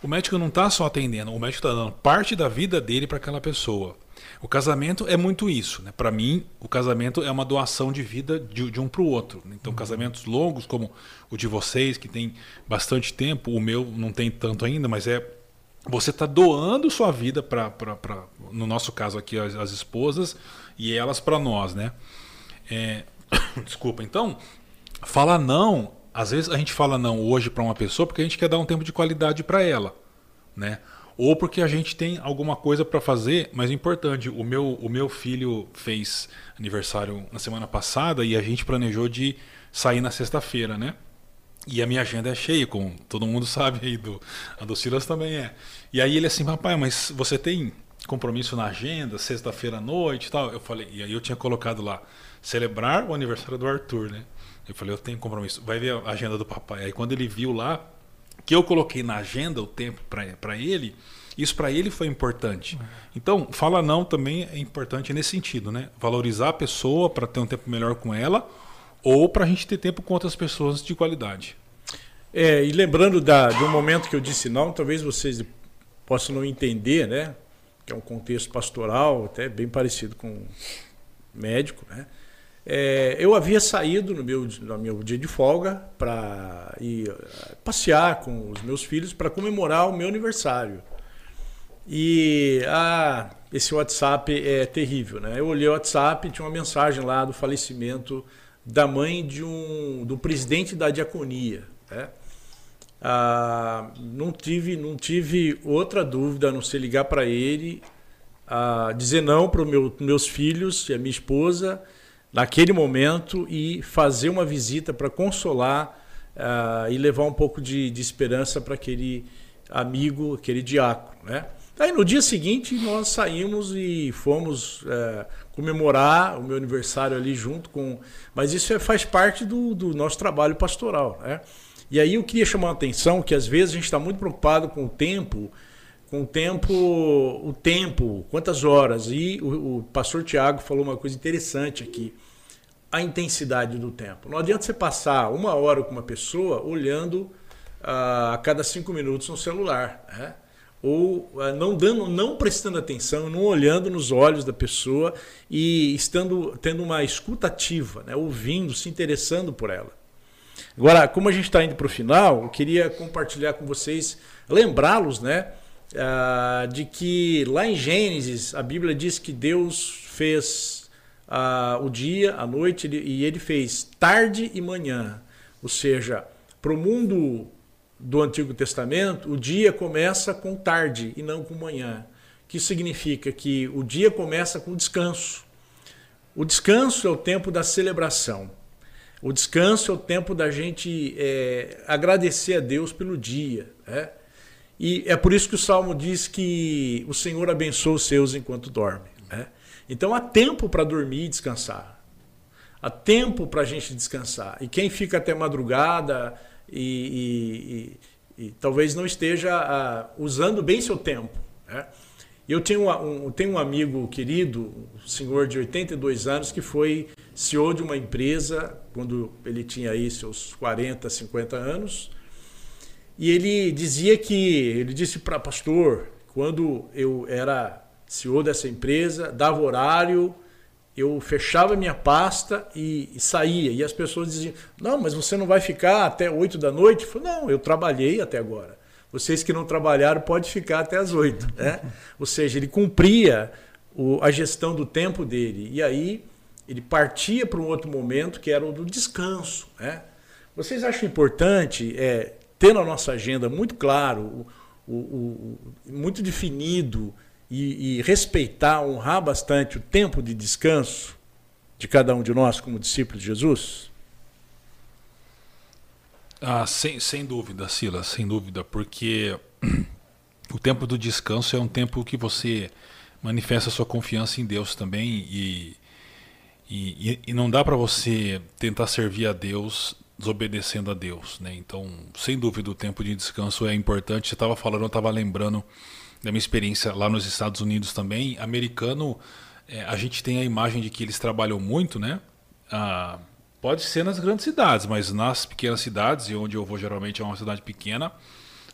o médico não está só atendendo, o médico está dando parte da vida dele para aquela pessoa. O casamento é muito isso. Né? Para mim, o casamento é uma doação de vida de, de um para o outro. Então, uhum. casamentos longos, como o de vocês, que tem bastante tempo, o meu não tem tanto ainda, mas é você está doando sua vida para, no nosso caso aqui, as, as esposas e elas para nós, né? É, (coughs) desculpa, então, falar não às vezes a gente fala não hoje para uma pessoa porque a gente quer dar um tempo de qualidade para ela, né? Ou porque a gente tem alguma coisa para fazer, mas importante, o meu, o meu filho fez aniversário na semana passada e a gente planejou de sair na sexta-feira, né? E a minha agenda é cheia, como todo mundo (laughs) sabe aí, do, a do Silas também é. E aí ele assim, papai, mas você tem compromisso na agenda, sexta-feira à noite e tal? Eu falei, e aí eu tinha colocado lá, celebrar o aniversário do Arthur, né? Eu falei, eu tenho compromisso. Vai ver a agenda do papai. Aí quando ele viu lá, que eu coloquei na agenda o tempo para ele, isso para ele foi importante. Então, fala não também é importante nesse sentido, né? Valorizar a pessoa para ter um tempo melhor com ela ou para a gente ter tempo com outras pessoas de qualidade. É, e lembrando da, do momento que eu disse não, talvez vocês possam não entender, né? Que é um contexto pastoral, até bem parecido com médico, né? É, eu havia saído no meu, no meu dia de folga para ir eh, passear com os meus filhos para comemorar o meu aniversário. E ah, esse WhatsApp é terrível, né? Eu olhei o WhatsApp, tinha uma mensagem lá do falecimento da mãe de um do presidente da diaconia, né? Ah, não tive não tive outra dúvida a não ser ligar para ele, ah, dizer não para os meu, meus filhos e a minha esposa naquele momento e fazer uma visita para consolar uh, e levar um pouco de, de esperança para aquele amigo, aquele diácono, né? Aí no dia seguinte nós saímos e fomos uh, comemorar o meu aniversário ali junto com. Mas isso é, faz parte do, do nosso trabalho pastoral. Né? E aí eu queria chamar a atenção que às vezes a gente está muito preocupado com o tempo, com o tempo, o tempo, quantas horas. E o, o pastor Tiago falou uma coisa interessante aqui a intensidade do tempo. Não adianta você passar uma hora com uma pessoa olhando uh, a cada cinco minutos no celular, né? ou uh, não dando, não prestando atenção, não olhando nos olhos da pessoa e estando tendo uma escuta ativa, né? ouvindo, se interessando por ela. Agora, como a gente está indo para o final, eu queria compartilhar com vocês, lembrá-los, né, uh, de que lá em Gênesis a Bíblia diz que Deus fez ah, o dia, a noite, ele, e ele fez tarde e manhã. Ou seja, para o mundo do Antigo Testamento, o dia começa com tarde e não com manhã. Que significa que o dia começa com descanso. O descanso é o tempo da celebração. O descanso é o tempo da gente é, agradecer a Deus pelo dia. Né? E é por isso que o Salmo diz que o Senhor abençoa os seus enquanto dorme. Né? Então há tempo para dormir e descansar. Há tempo para a gente descansar. E quem fica até madrugada e, e, e, e talvez não esteja uh, usando bem seu tempo. Né? Eu tenho um, tenho um amigo querido, um senhor de 82 anos, que foi CEO de uma empresa quando ele tinha aí seus 40, 50 anos. E ele dizia que, ele disse para pastor, quando eu era CEO dessa empresa, dava horário, eu fechava minha pasta e, e, saía. E as pessoas diziam: Não, mas você não vai ficar até 8 da noite? Eu falei, não, eu trabalhei até agora. Vocês que não trabalharam, pode ficar até as 8. Né? Ou seja, ele cumpria o, a gestão do tempo dele. E aí ele partia para um outro momento que era o do descanso. Né? Vocês acham importante é, ter na nossa agenda muito claro, o, o, o muito definido e, e respeitar, honrar bastante o tempo de descanso de cada um de nós como discípulos de Jesus? Ah, sem, sem dúvida, Silas, sem dúvida, porque (clears throat) o tempo do descanso é um tempo que você manifesta sua confiança em Deus também e, e, e não dá para você tentar servir a Deus desobedecendo a Deus, né? Então, sem dúvida, o tempo de descanso é importante. Você estava falando, eu estava lembrando da minha experiência lá nos Estados Unidos também, americano, é, a gente tem a imagem de que eles trabalham muito, né? Ah, pode ser nas grandes cidades, mas nas pequenas cidades, e onde eu vou geralmente é uma cidade pequena,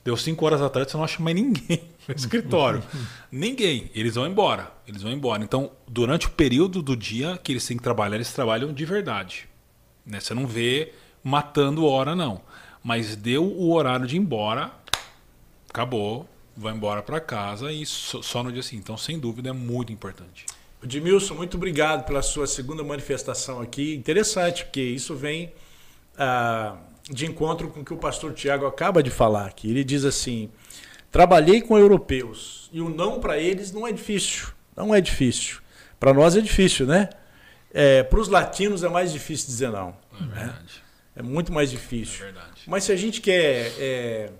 deu 5 horas tarde, você não acha mais ninguém (laughs) no escritório. ninguém. Eles vão embora. Eles vão embora. Então, durante o período do dia que eles têm que trabalhar, eles trabalham de verdade. Né? Você não vê matando hora, não. Mas deu o horário de ir embora, acabou vai embora para casa e só no dia seguinte. Então, sem dúvida, é muito importante. Edmilson, muito obrigado pela sua segunda manifestação aqui. Interessante, porque isso vem ah, de encontro com o que o pastor Tiago acaba de falar aqui. Ele diz assim: trabalhei com europeus e o não para eles não é difícil. Não é difícil. Para nós é difícil, né? É, para os latinos é mais difícil dizer não. É né? verdade. É muito mais difícil. É verdade. Mas se a gente quer é,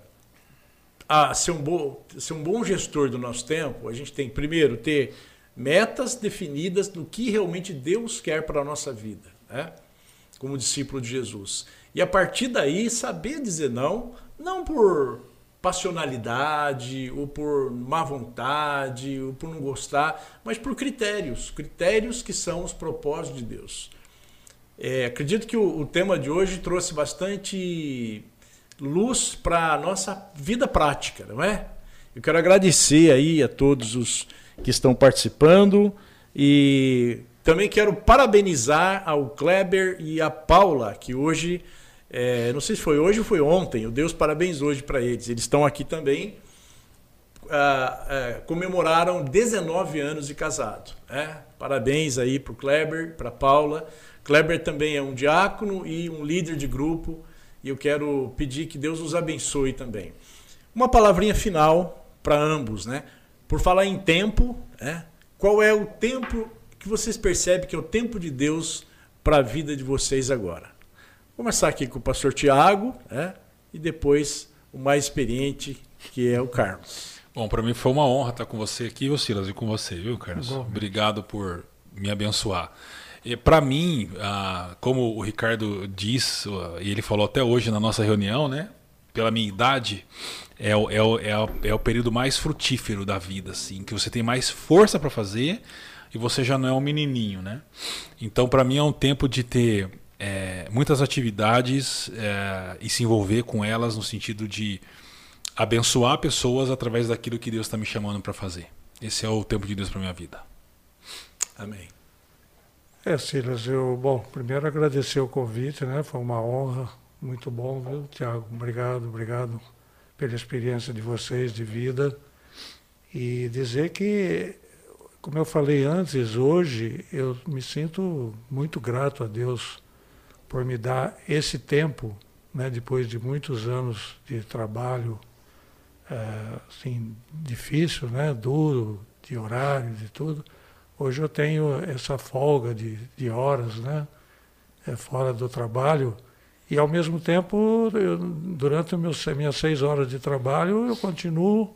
a ser, um bom, ser um bom gestor do nosso tempo, a gente tem que primeiro ter metas definidas do que realmente Deus quer para a nossa vida, né? como discípulo de Jesus. E a partir daí saber dizer não, não por passionalidade, ou por má vontade, ou por não gostar, mas por critérios, critérios que são os propósitos de Deus. É, acredito que o, o, tema de hoje trouxe bastante luz para a nossa vida prática, não é? Eu quero agradecer aí a todos os que estão participando e também quero parabenizar ao Kleber e a Paula, que hoje, é, não sei se foi hoje ou foi ontem, o Deus parabéns hoje para eles. Eles estão aqui também, ah, ah, comemoraram 19 anos de casado. Né? Parabéns aí para o Kleber, para Paula. Kleber também é um diácono e um líder de grupo, e eu quero pedir que Deus os abençoe também. Uma palavrinha final para ambos, né? Por falar em tempo, né? qual é o tempo que vocês percebem que é o tempo de Deus para a vida de vocês agora? Vou começar aqui com o pastor Tiago, né? e depois o mais experiente, que é o Carlos. Bom, para mim foi uma honra estar com você aqui, ô Silas, e com você, viu, Carlos? Bom, Obrigado por me abençoar. Para mim, ah, como o Ricardo diz, e ele falou até hoje na nossa reunião, né? Pela minha idade, é o, é o, é o, é o período mais frutífero da vida, assim, que você tem mais força para fazer e você já não é um menininho, né? Então, para mim, é um tempo de ter é, muitas atividades é, e se envolver com elas no sentido de abençoar pessoas através daquilo que Deus está me chamando para fazer. Esse é o tempo de Deus para minha vida. Amém. É, Silas, eu, bom, primeiro agradecer o convite, né? Foi uma honra, muito bom, viu, Tiago? Obrigado, obrigado pela experiência de vocês de vida. E dizer que, como eu falei antes, hoje eu me sinto muito grato a Deus por me dar esse tempo, né, depois de muitos anos de trabalho é, assim, difícil, né, duro, de horário, de tudo Hoje eu tenho essa folga de, de horas, né? É, fora do trabalho. E ao mesmo tempo, eu, durante as minhas seis horas de trabalho, eu continuo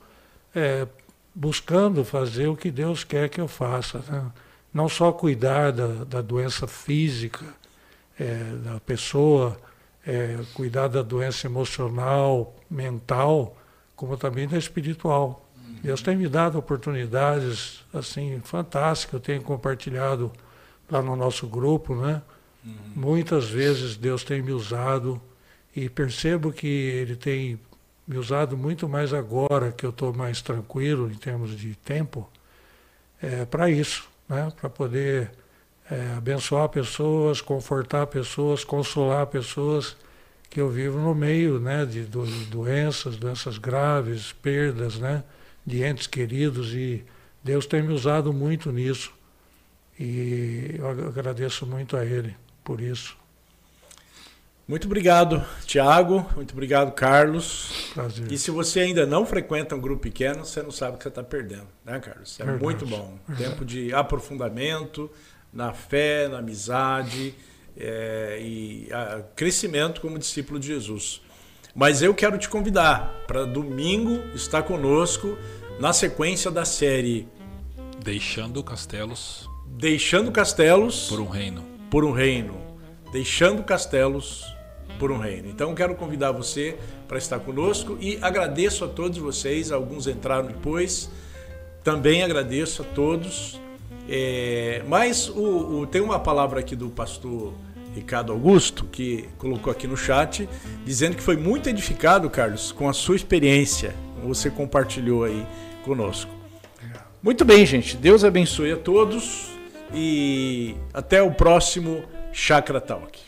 é, buscando fazer o que Deus quer que eu faça. Né? Não só cuidar da, da doença física é, da pessoa, é, cuidar da doença emocional, mental, como também da espiritual. Deus tem me dado oportunidades assim fantásticas, eu tenho compartilhado lá no nosso grupo, né? Uhum. Muitas vezes Deus tem me usado e percebo que Ele tem me usado muito mais agora que eu estou mais tranquilo em termos de tempo, é, para isso, né? para poder é, abençoar pessoas, confortar pessoas, consolar pessoas que eu vivo no meio né? de doenças, doenças graves, perdas, né? de entes queridos e Deus tem me usado muito nisso. E eu agradeço muito a Ele por isso. Muito obrigado, Tiago. Muito obrigado, Carlos. Prazer. E se você ainda não frequenta um grupo pequeno, você não sabe o que você está perdendo, né, Carlos? É Verdade. muito bom. Tempo de aprofundamento na fé, na amizade é, e a, crescimento como discípulo de Jesus. Mas eu quero te convidar para domingo estar conosco na sequência da série Deixando Castelos. Deixando Castelos por um reino. Por um reino. Deixando Castelos por um reino. Então quero convidar você para estar conosco e agradeço a todos vocês. Alguns entraram depois. Também agradeço a todos. É, mas o, o, tem uma palavra aqui do pastor Ricardo Augusto, que colocou aqui no chat, dizendo que foi muito edificado, Carlos, com a sua experiência. Você compartilhou aí conosco. Muito bem, gente. Deus abençoe a todos e até o próximo Chakra Talk.